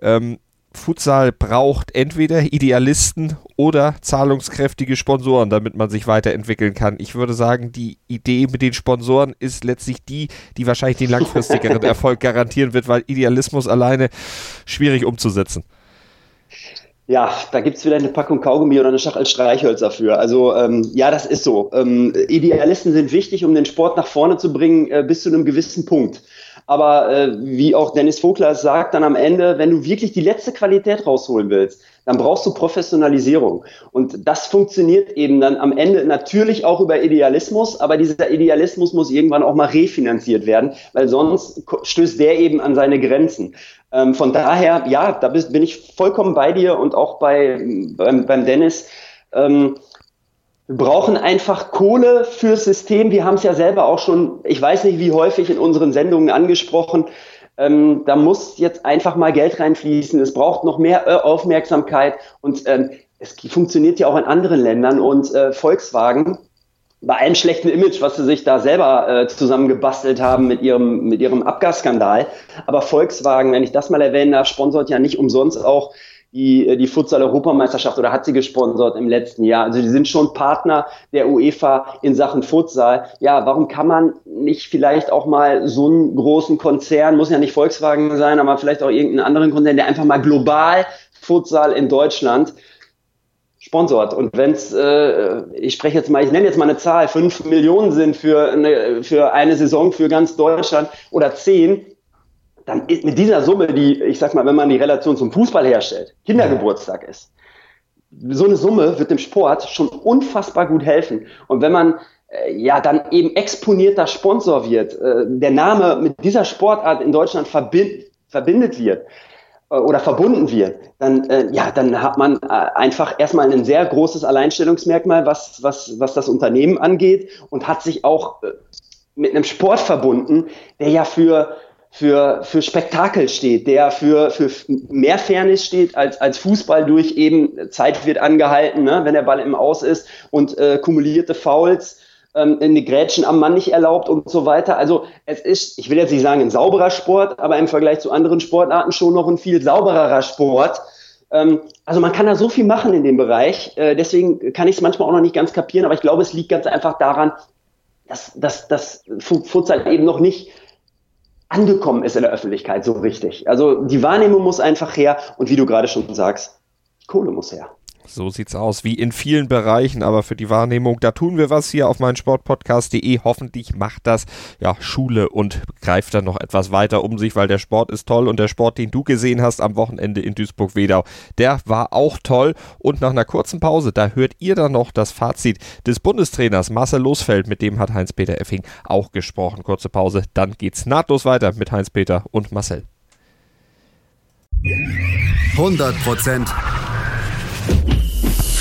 ähm, Futsal braucht entweder Idealisten oder zahlungskräftige Sponsoren, damit man sich weiterentwickeln kann. Ich würde sagen, die Idee mit den Sponsoren ist letztlich die, die wahrscheinlich den langfristigeren *laughs* Erfolg garantieren wird, weil Idealismus alleine schwierig umzusetzen. Ja, da gibt's wieder eine Packung Kaugummi oder eine Schachtel Streichhölzer für. Also ähm, ja, das ist so. Ähm, Idealisten sind wichtig, um den Sport nach vorne zu bringen, äh, bis zu einem gewissen Punkt. Aber äh, wie auch Dennis Vogler sagt, dann am Ende, wenn du wirklich die letzte Qualität rausholen willst, dann brauchst du Professionalisierung. Und das funktioniert eben dann am Ende natürlich auch über Idealismus, aber dieser Idealismus muss irgendwann auch mal refinanziert werden, weil sonst stößt der eben an seine Grenzen. Ähm, von daher, ja, da bist, bin ich vollkommen bei dir und auch bei, beim, beim Dennis. Ähm, wir brauchen einfach Kohle fürs System. Wir haben es ja selber auch schon, ich weiß nicht wie häufig in unseren Sendungen angesprochen. Ähm, da muss jetzt einfach mal Geld reinfließen. Es braucht noch mehr äh, Aufmerksamkeit und ähm, es funktioniert ja auch in anderen Ländern und äh, Volkswagen bei allem schlechten Image, was sie sich da selber äh, zusammengebastelt haben mit ihrem, mit ihrem Abgasskandal. Aber Volkswagen, wenn ich das mal erwähnen darf, sponsort ja nicht umsonst auch die, äh, die Futsal-Europameisterschaft oder hat sie gesponsert im letzten Jahr. Also die sind schon Partner der UEFA in Sachen Futsal. Ja, warum kann man nicht vielleicht auch mal so einen großen Konzern, muss ja nicht Volkswagen sein, aber vielleicht auch irgendeinen anderen Konzern, der einfach mal global Futsal in Deutschland sponsort. Und wenn es, äh, ich spreche jetzt mal, ich nenne jetzt mal eine Zahl, fünf Millionen sind für eine, für eine Saison für ganz Deutschland oder zehn, dann mit dieser Summe, die, ich sag mal, wenn man die Relation zum Fußball herstellt, Kindergeburtstag ist, so eine Summe wird dem Sport schon unfassbar gut helfen. Und wenn man äh, ja dann eben exponierter Sponsor wird, äh, der Name mit dieser Sportart in Deutschland verbind, verbindet wird, äh, oder verbunden wird, dann, ja, dann hat man einfach erstmal ein sehr großes Alleinstellungsmerkmal, was, was, was das Unternehmen angeht und hat sich auch mit einem Sport verbunden, der ja für für, für Spektakel steht, der für, für mehr Fairness steht als, als Fußball durch eben Zeit wird angehalten, ne, wenn der Ball im Aus ist und äh, kumulierte Fouls, ähm, eine Grätschen am Mann nicht erlaubt und so weiter. Also es ist, ich will jetzt nicht sagen ein sauberer Sport, aber im Vergleich zu anderen Sportarten schon noch ein viel saubererer Sport. Ähm, also man kann da so viel machen in dem Bereich. Äh, deswegen kann ich es manchmal auch noch nicht ganz kapieren, aber ich glaube, es liegt ganz einfach daran, dass, dass, dass Futsal eben noch nicht angekommen ist in der Öffentlichkeit so richtig. Also die Wahrnehmung muss einfach her und wie du gerade schon sagst, Kohle muss her. So sieht's aus, wie in vielen Bereichen, aber für die Wahrnehmung, da tun wir was hier auf meinsportpodcast.de. Hoffentlich macht das ja Schule und greift dann noch etwas weiter um sich, weil der Sport ist toll und der Sport, den du gesehen hast am Wochenende in Duisburg-Wedau, der war auch toll. Und nach einer kurzen Pause, da hört ihr dann noch das Fazit des Bundestrainers Marcel Losfeld, mit dem hat Heinz-Peter Effing auch gesprochen. Kurze Pause, dann geht's nahtlos weiter mit Heinz-Peter und Marcel. 100 Prozent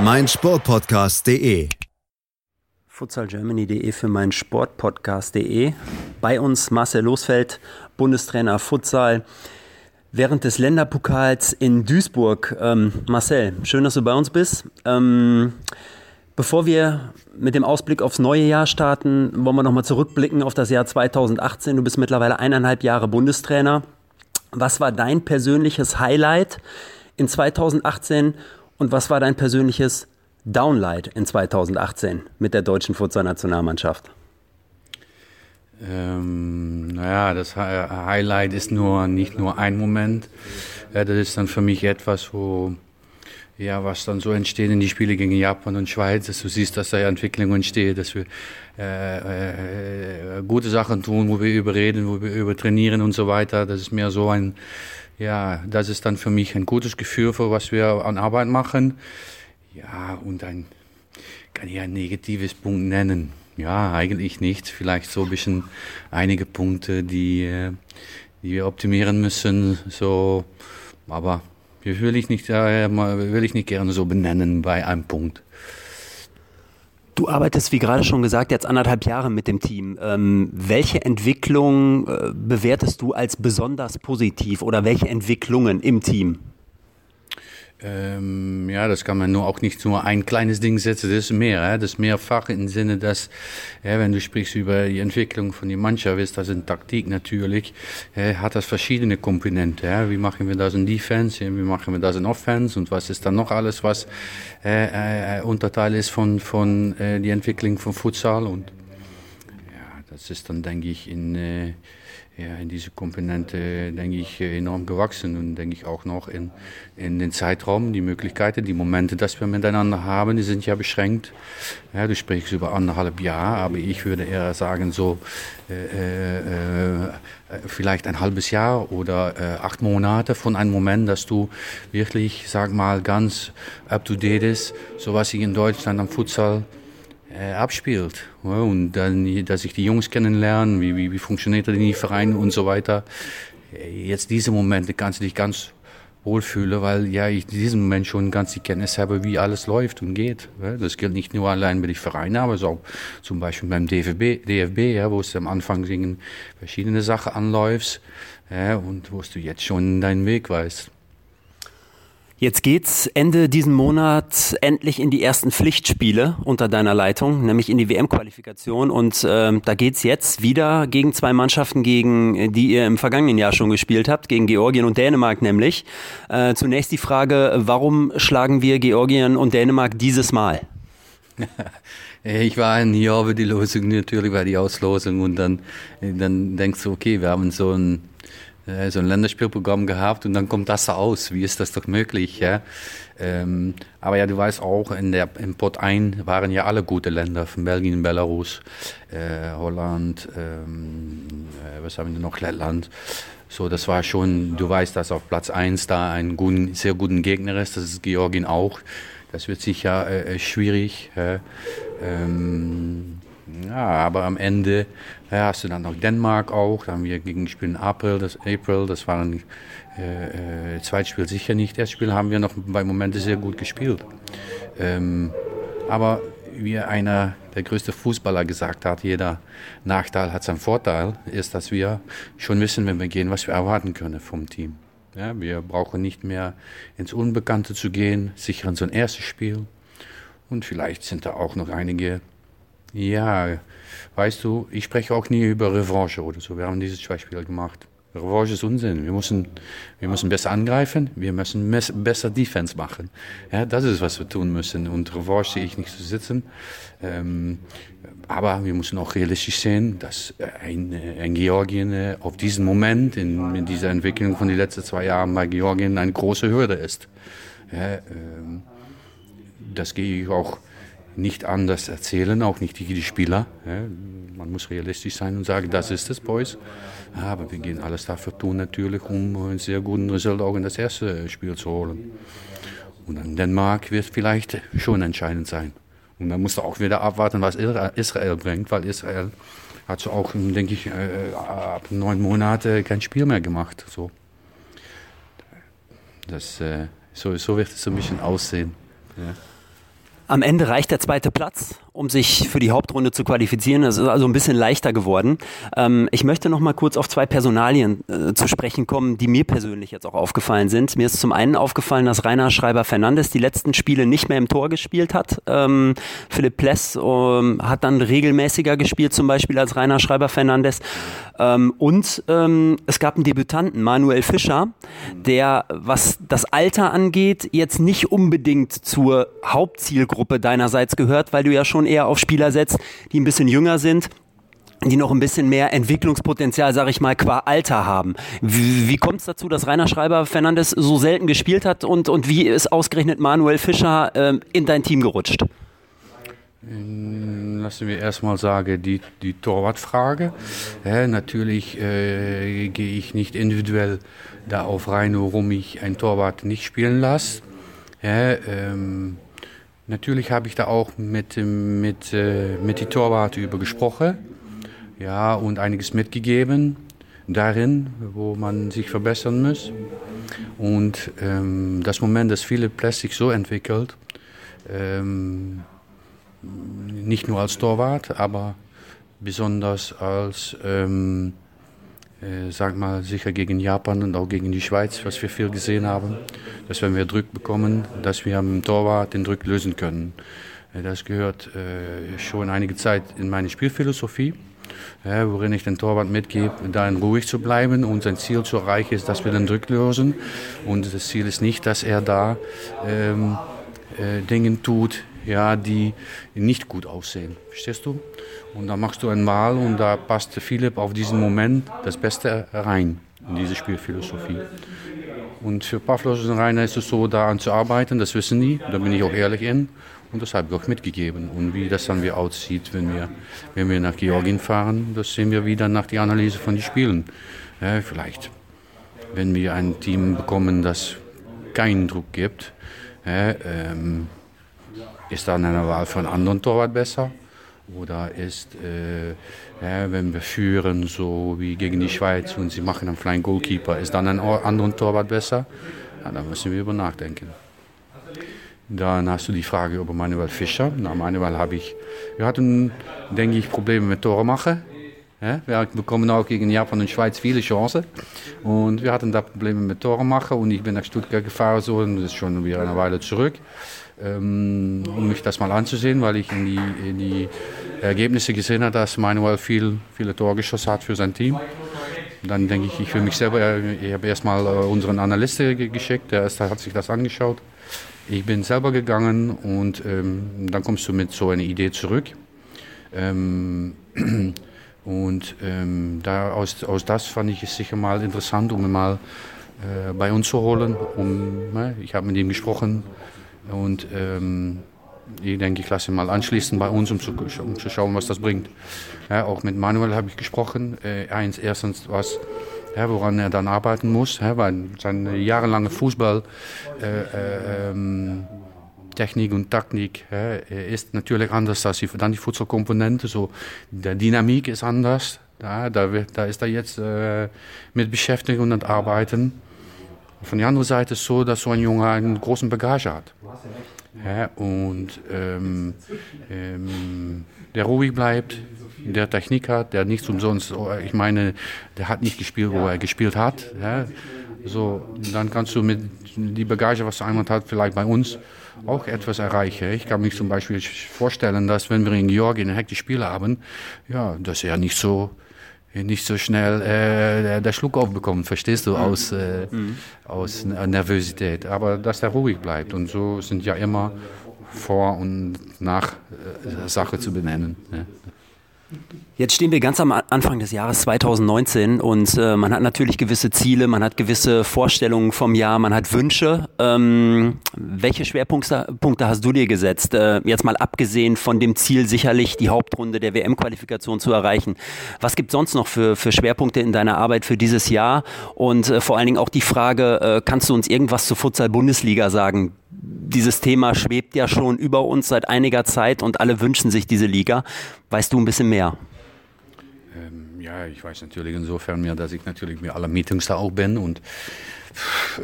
meinsportpodcast.de futsalgermany.de für meinen Sportpodcast.de. Bei uns Marcel Losfeld, Bundestrainer Futsal. während des Länderpokals in Duisburg. Ähm, Marcel, schön, dass du bei uns bist. Ähm, bevor wir mit dem Ausblick aufs neue Jahr starten, wollen wir nochmal zurückblicken auf das Jahr 2018. Du bist mittlerweile eineinhalb Jahre Bundestrainer. Was war dein persönliches Highlight in 2018 und was war dein persönliches Downlight in 2018 mit der deutschen Futsal-Nationalmannschaft? Ähm, naja, das Highlight ist nur nicht nur ein Moment. Das ist dann für mich etwas, wo ja, was dann so entsteht in die Spiele gegen Japan und Schweiz, dass du siehst, dass da Entwicklung entsteht, dass wir äh, äh, gute Sachen tun, wo wir überreden, wo wir über trainieren und so weiter. Das ist mehr so ein, ja, das ist dann für mich ein gutes Gefühl für was wir an Arbeit machen. Ja, und ein, kann ich ein negatives Punkt nennen. Ja, eigentlich nicht. Vielleicht so ein bisschen einige Punkte, die, die wir optimieren müssen. So, aber will ich nicht, äh, will ich nicht gerne so benennen bei einem Punkt. Du arbeitest, wie gerade schon gesagt, jetzt anderthalb Jahre mit dem Team. Ähm, welche Entwicklung äh, bewertest du als besonders positiv oder welche Entwicklungen im Team? Ähm, ja, das kann man nur auch nicht nur ein kleines Ding setzen, das ist mehr. Hè? Das ist mehrfach im Sinne, dass, ja, wenn du sprichst über die Entwicklung von der Mannschaft, ist das in Taktik natürlich, äh, hat das verschiedene Komponenten. Ja? Wie machen wir das in Defense, wie machen wir das in Offense und was ist dann noch alles, was äh, äh, Unterteil ist von, von äh, die Entwicklung von Futsal und ja, das ist dann, denke ich, in äh, ja, in diese Komponente, denke ich, enorm gewachsen und denke ich auch noch in, in den Zeitraum, die Möglichkeiten, die Momente, dass wir miteinander haben, die sind ja beschränkt. Ja, du sprichst über anderthalb Jahre, aber ich würde eher sagen, so äh, äh, vielleicht ein halbes Jahr oder äh, acht Monate von einem Moment, dass du wirklich, sag mal, ganz up to date ist, so was ich in Deutschland am Futsal äh, abspielt. Ja, und dann, dass ich die Jungs kennenlerne, wie, wie, wie funktioniert das in Vereine und so weiter. Jetzt diese Momente kannst du dich ganz wohlfühlen, weil ja ich in diesem Moment schon ganz die Kenntnis habe, wie alles läuft und geht. Das gilt nicht nur allein bei den Vereinen, aber auch zum Beispiel beim DFB, DFB ja, wo es am Anfang verschiedene Sachen anläuft ja, und wo du jetzt schon deinen Weg weißt. Jetzt geht's Ende diesen Monat endlich in die ersten Pflichtspiele unter deiner Leitung, nämlich in die WM-Qualifikation. Und äh, da geht's jetzt wieder gegen zwei Mannschaften, gegen die ihr im vergangenen Jahr schon gespielt habt, gegen Georgien und Dänemark nämlich. Äh, zunächst die Frage, warum schlagen wir Georgien und Dänemark dieses Mal? *laughs* Ich war ein Jahr für die Losung natürlich bei die Auslosung und dann, dann denkst du, okay, wir haben so ein äh, so ein Länderspielprogramm gehabt und dann kommt das aus. Wie ist das doch möglich? Ja? Ähm, aber ja, du weißt auch, in der, im Pot 1 waren ja alle gute Länder, von Belgien, Belarus, äh, Holland, ähm, äh, was haben wir noch, Lettland. So, das war schon, du weißt, dass auf Platz 1 da ein guten, sehr guten Gegner ist, das ist Georgien auch. Das wird sicher äh, äh schwierig. Ähm, ja, aber am Ende ja, hast du dann noch Dänemark auch. Da haben wir gegen gespielt in April. Das, April, das war ein äh, äh, Zweitspiel sicher nicht. Das Spiel haben wir noch bei Momente sehr gut gespielt. Ähm, aber wie einer der größte Fußballer gesagt hat, jeder Nachteil hat seinen Vorteil, ist, dass wir schon wissen, wenn wir gehen, was wir erwarten können vom Team. Ja, wir brauchen nicht mehr ins Unbekannte zu gehen, sichern so ein erstes Spiel. Und vielleicht sind da auch noch einige ja, weißt du, ich spreche auch nie über Revanche oder so. Wir haben dieses zwei Spiele gemacht. Revanche ist Unsinn. Wir müssen, wir müssen besser angreifen, wir müssen besser Defense machen. Ja, das ist, was wir tun müssen. Und Revanche sehe ich nicht zu sitzen. Ähm, aber wir müssen auch realistisch sehen, dass ein, ein Georgien äh, auf diesen Moment, in, in, dieser Entwicklung von den letzten zwei Jahren bei Georgien, eine große Hürde ist. Ja, ähm, das gehe ich auch nicht anders erzählen, auch nicht die Spieler. Man muss realistisch sein und sagen, das ist es, Boys. Aber wir gehen alles dafür tun, natürlich, um einen sehr guten Result auch in das erste Spiel zu holen. Und dann Dänemark wird vielleicht schon entscheidend sein. Und dann musst du auch wieder abwarten, was Israel bringt, weil Israel hat so auch, denke ich, äh, ab neun Monaten kein Spiel mehr gemacht. So, das, äh, so, so wird es so ein bisschen aussehen. Ja. Am Ende reicht der zweite Platz, um sich für die Hauptrunde zu qualifizieren. Das ist also ein bisschen leichter geworden. Ähm, ich möchte noch mal kurz auf zwei Personalien äh, zu sprechen kommen, die mir persönlich jetzt auch aufgefallen sind. Mir ist zum einen aufgefallen, dass Rainer Schreiber-Fernandes die letzten Spiele nicht mehr im Tor gespielt hat. Ähm, Philipp Pless ähm, hat dann regelmäßiger gespielt, zum Beispiel als Rainer Schreiber-Fernandes. Ähm, und ähm, es gab einen Debütanten, Manuel Fischer, der, was das Alter angeht, jetzt nicht unbedingt zur Hauptzielgruppe Zielgruppe deinerseits gehört, weil du ja schon eher auf Spieler setzt, die ein bisschen jünger sind die noch ein bisschen mehr Entwicklungspotenzial, sage ich mal, qua Alter haben. Wie, wie kommt es dazu, dass Rainer Schreiber Fernandes so selten gespielt hat und, und wie ist ausgerechnet Manuel Fischer äh, in dein Team gerutscht? Hm, lassen wir erstmal sagen, die, die Torwartfrage. Ja, natürlich äh, gehe ich nicht individuell darauf rein, warum ich einen Torwart nicht spielen lasse. Ja, ähm, Natürlich habe ich da auch mit, mit, äh, mit die Torwarte über gesprochen ja, und einiges mitgegeben darin, wo man sich verbessern muss. Und ähm, das Moment, dass viele Plastik so entwickelt, ähm, nicht nur als Torwart, aber besonders als ähm, äh, sag mal, sicher gegen Japan und auch gegen die Schweiz, was wir viel gesehen haben, dass wenn wir Druck bekommen, dass wir am Torwart den Druck lösen können. Äh, das gehört äh, schon einige Zeit in meine Spielphilosophie, ja, worin ich den Torwart mitgebe, darin ruhig zu bleiben und sein Ziel zu erreichen ist, dass wir den Druck lösen. Und das Ziel ist nicht, dass er da ähm, äh, Dinge tut, ja, die nicht gut aussehen. Verstehst du? Und dann machst du einmal und da passt Philipp auf diesen Moment das Beste rein in diese Spielphilosophie. Und für Pavlos und Rainer ist es so, daran zu arbeiten, das wissen die, da bin ich auch ehrlich in. Und das habe ich auch mitgegeben. Und wie das dann wieder aussieht, wenn wir, wenn wir nach Georgien fahren, das sehen wir wieder nach der Analyse von den Spielen. Ja, vielleicht, wenn wir ein Team bekommen, das keinen Druck gibt, ja, ähm, ist dann eine Wahl von anderen Torwart besser? Oder ist, äh, ja, wenn wir führen, so wie gegen die Schweiz und sie machen einen Flying Goalkeeper, ist dann ein anderer Torwart besser? Ja, da müssen wir über nachdenken. Dann hast du die Frage über Manuel Fischer. Na, Manuel habe ich, wir hatten, denke ich, Probleme mit Tore machen. Ja, wir bekommen auch gegen Japan und Schweiz viele Chancen. Und wir hatten da Probleme mit Tore machen. Und ich bin nach Stuttgart gefahren, so, und das ist schon wieder eine Weile zurück ähm, um mich das mal anzusehen, weil ich in die, in die Ergebnisse gesehen habe, dass Manuel viel, viele Tore geschossen hat für sein Team. Dann denke ich, ich für mich selber, ich habe erstmal äh, unseren Analysten geschickt, der erste hat sich das angeschaut. Ich bin selber gegangen und ähm, dann kommst du mit so einer Idee zurück. Ähm, *clears throat* und ähm, da aus, aus das fand ich es sicher mal interessant, um ihn mal äh, bei uns zu holen. Um, ne, ich habe mit ihm gesprochen, und ähm, ich denke, ich lasse ihn mal anschließen bei uns, um zu, um zu schauen, was das bringt. Ja, auch mit Manuel habe ich gesprochen. Äh, eins, erstens, was, ja, woran er dann arbeiten muss, ja, weil seine jahrelange Fußball, äh, äh, ähm, und Taktik ist natürlich anders als die, dann die Futsalkomponente. So, der Dynamik ist anders. Ja, da, wird, da ist er jetzt äh, mit beschäftigt und arbeiten. Von der anderen Seite ist es so, dass so ein Junge einen großen Bagage hat. Ja, und ähm, ähm, der ruhig bleibt, der Technik hat, der nichts umsonst, ich meine, der hat nicht gespielt, wo er gespielt hat. Ja. So, dann kannst du mit die Bagage, was jemand hat, vielleicht bei uns auch etwas erreichen. Ich kann mich zum Beispiel vorstellen, dass wenn wir in Georgien ein hektisches Spiel haben, ja, dass er nicht so nicht so schnell äh, der Schluck aufbekommt, verstehst du, aus, äh, mhm. aus Nervosität. Aber dass er ruhig bleibt. Und so sind ja immer Vor- und Nach äh, Sache zu benennen. Ja. Jetzt stehen wir ganz am Anfang des Jahres 2019 und äh, man hat natürlich gewisse Ziele, man hat gewisse Vorstellungen vom Jahr, man hat Wünsche. Ähm, welche Schwerpunkte Punkte hast du dir gesetzt? Äh, jetzt mal abgesehen von dem Ziel, sicherlich die Hauptrunde der WM-Qualifikation zu erreichen. Was gibt es sonst noch für, für Schwerpunkte in deiner Arbeit für dieses Jahr? Und äh, vor allen Dingen auch die Frage, äh, kannst du uns irgendwas zur Futsal-Bundesliga sagen? Dieses Thema schwebt ja schon über uns seit einiger Zeit und alle wünschen sich diese Liga. Weißt du ein bisschen mehr? Ähm, ja, ich weiß natürlich insofern mehr, dass ich natürlich mit aller Meetings da auch bin und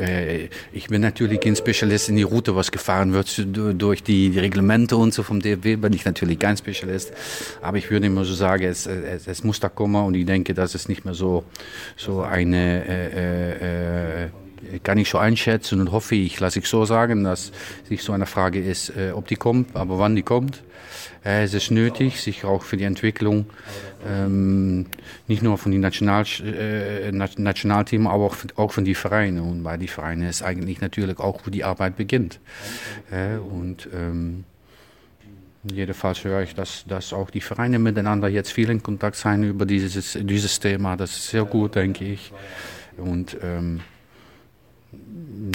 äh, ich bin natürlich kein Spezialist in die Route, was gefahren wird durch die, die Reglemente und so vom DFB, bin ich natürlich kein Spezialist. Aber ich würde immer so sagen, es, es, es muss da kommen und ich denke, dass es nicht mehr so, so eine, äh, äh, kann ich so einschätzen und hoffe ich, lasse ich so sagen, dass sich so eine Frage ist, äh, ob die kommt, aber wann die kommt. Äh, es ist nötig, sich auch für die Entwicklung ähm, nicht nur von den National, äh, Nationalteams, aber auch, auch von den Vereinen. Und bei den Vereinen ist eigentlich natürlich auch, wo die Arbeit beginnt. Äh, und ähm, jedenfalls höre ich, dass, dass auch die Vereine miteinander jetzt viel in Kontakt sein über dieses, dieses Thema. Das ist sehr gut, denke ich. Und ähm,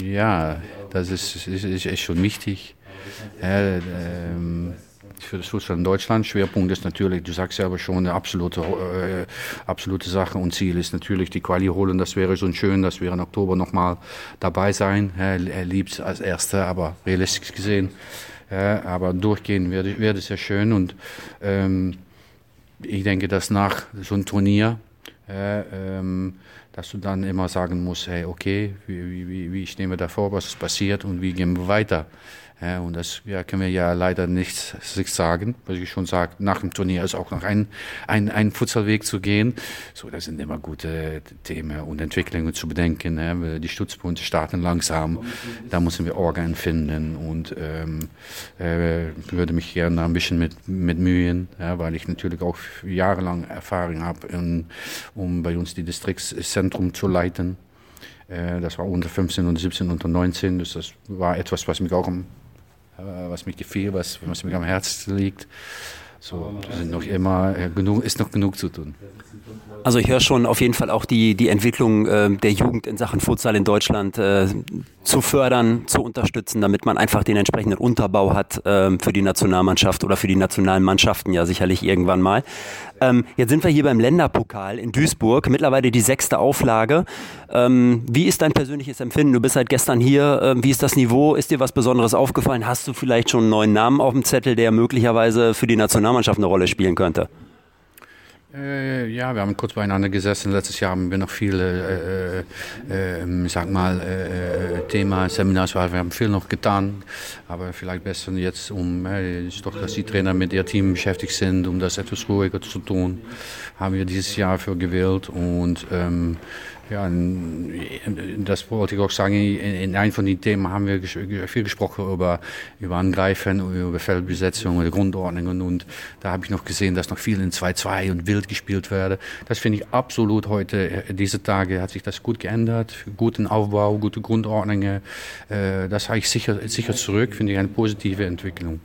ja, das ist, ist, ist schon wichtig. Äh, ähm, für das Fußball in Deutschland. Schwerpunkt ist natürlich, du sagst ja aber schon, eine absolute, äh, absolute Sache und Ziel ist natürlich die Quali holen. Das wäre schon schön, dass wir im Oktober nochmal dabei sein. Er liebt es als Erster, aber realistisch gesehen. Äh, aber durchgehen wäre wär ja schön und ähm, ich denke, dass nach so einem Turnier, äh, ähm, dass du dann immer sagen musst, hey, okay, wie, wie, wie stehen wir da vor, was passiert und wie gehen wir weiter. Ja, und das ja, können wir ja leider nicht sich sagen, was ich schon sage, nach dem Turnier ist auch noch ein, ein, ein Futsalweg zu gehen. So, das sind immer gute Themen und Entwicklungen zu bedenken. Ja. Die Stützpunkte starten langsam, da müssen wir Organ finden und ähm, äh, würde mich gerne ein bisschen mit, mit mühen, ja, weil ich natürlich auch jahrelang Erfahrung habe, um bei uns die Distriktszentrum zu leiten. Äh, das war unter 15 und 17 und 19. Das war etwas, was mich auch am was mich gefiel, was, was mir am Herzen liegt. So, sind noch immer, äh, genug, ist noch genug zu tun. Also ich höre schon auf jeden Fall auch die, die Entwicklung äh, der Jugend in Sachen Futsal in Deutschland äh, zu fördern, zu unterstützen, damit man einfach den entsprechenden Unterbau hat äh, für die Nationalmannschaft oder für die nationalen Mannschaften ja sicherlich irgendwann mal. Ähm, jetzt sind wir hier beim Länderpokal in Duisburg, mittlerweile die sechste Auflage. Ähm, wie ist dein persönliches Empfinden? Du bist seit gestern hier. Ähm, wie ist das Niveau? Ist dir was Besonderes aufgefallen? Hast du vielleicht schon einen neuen Namen auf dem Zettel, der möglicherweise für die Nationalmannschaft eine Rolle spielen könnte? Äh, ja, wir haben kurz beieinander gesessen. Letztes Jahr haben wir noch viele, äh, äh, ähm, sag mal, äh, äh, Thema Seminars, wir haben viel noch getan, aber vielleicht besser jetzt, um, äh, ist doch, dass die Trainer mit ihr Team beschäftigt sind, um das etwas ruhiger zu tun, haben wir dieses Jahr für gewählt und ähm, ja, das wollte ich auch sagen. In einem von den Themen haben wir viel gesprochen über, über Angreifen, über Feldbesetzung oder Grundordnungen. Und da habe ich noch gesehen, dass noch viel in 2-2 und wild gespielt werde. Das finde ich absolut heute, äh, diese Tage hat sich das gut geändert. Guten Aufbau, gute Grundordnungen. Äh, das habe ich sicher, sicher zurück, finde ich eine positive Entwicklung.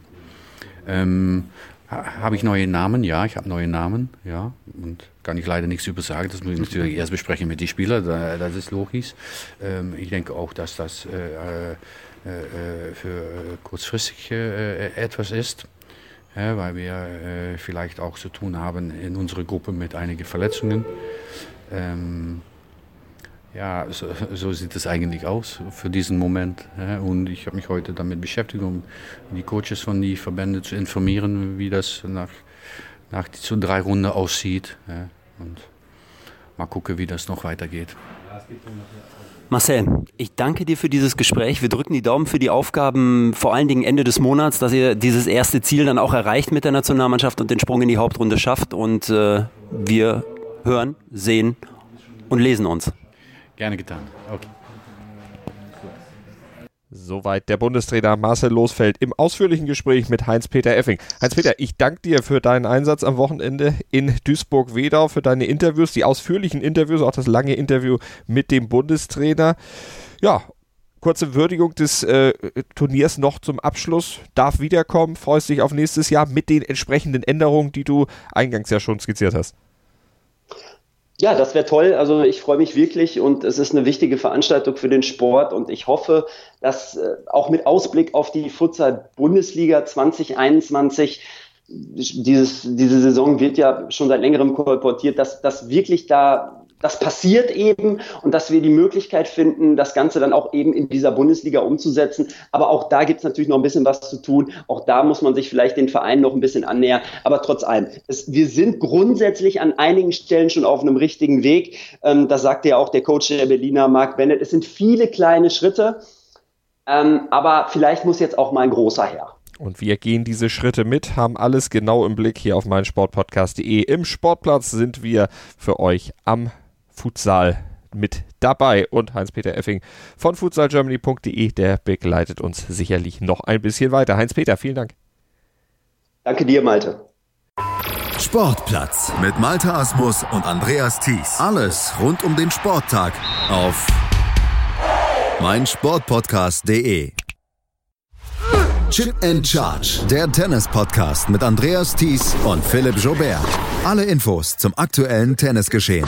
Ähm, habe ich neue Namen? Ja, ich habe neue Namen. Ja, und kann ich leider nichts über sagen. Das muss ich natürlich erst besprechen mit den Spielern. Das ist logisch. Ähm, ich denke auch, dass das äh, äh, äh für kurzfristig etwas ist. Weil wir vielleicht auch zu tun haben in unserer Gruppe mit einigen Verletzungen. Ähm, ja, so, so, sieht es eigentlich aus für diesen Moment. Und ich habe mich heute damit beschäftigt, um die Coaches von den Verbänden zu informieren, wie das nach, nach die drei Runden aussieht. Und mal gucken, wie das noch weitergeht. Marcel, ich danke dir für dieses Gespräch. Wir drücken die Daumen für die Aufgaben, vor allen Dingen Ende des Monats, dass ihr dieses erste Ziel dann auch erreicht mit der Nationalmannschaft und den Sprung in die Hauptrunde schafft. Und äh, wir hören, sehen und lesen uns. Gerne getan. Okay. Soweit der Bundestrainer Marcel Losfeld im ausführlichen Gespräch mit Heinz-Peter Effing. Heinz-Peter, ich danke dir für deinen Einsatz am Wochenende in Duisburg-Wedau, für deine Interviews, die ausführlichen Interviews, auch das lange Interview mit dem Bundestrainer. Ja, kurze Würdigung des äh, Turniers noch zum Abschluss. Darf wiederkommen, freust dich auf nächstes Jahr mit den entsprechenden Änderungen, die du eingangs ja schon skizziert hast. Ja, das wäre toll. Also ich freue mich wirklich und es ist eine wichtige Veranstaltung für den Sport und ich hoffe, dass äh, auch mit Ausblick auf die Futsal-Bundesliga 2021 dieses, diese Saison wird ja schon seit längerem kolportiert, dass, dass wirklich da das passiert eben und dass wir die Möglichkeit finden, das Ganze dann auch eben in dieser Bundesliga umzusetzen. Aber auch da gibt es natürlich noch ein bisschen was zu tun. Auch da muss man sich vielleicht den Verein noch ein bisschen annähern. Aber trotz allem, es, wir sind grundsätzlich an einigen Stellen schon auf einem richtigen Weg. Ähm, das sagte ja auch der Coach der Berliner, Marc Bennett. Es sind viele kleine Schritte, ähm, aber vielleicht muss jetzt auch mal ein großer her. Und wir gehen diese Schritte mit, haben alles genau im Blick hier auf meinsportpodcast.de. Im Sportplatz sind wir für euch am Futsal mit dabei. Und Heinz-Peter Effing von futsalgermany.de, der begleitet uns sicherlich noch ein bisschen weiter. Heinz-Peter, vielen Dank. Danke dir, Malte. Sportplatz mit Malte Asmus und Andreas Thies. Alles rund um den Sporttag auf meinsportpodcast.de. Chip and Charge, der Tennis-Podcast mit Andreas Thies und Philipp Jobert. Alle Infos zum aktuellen Tennisgeschehen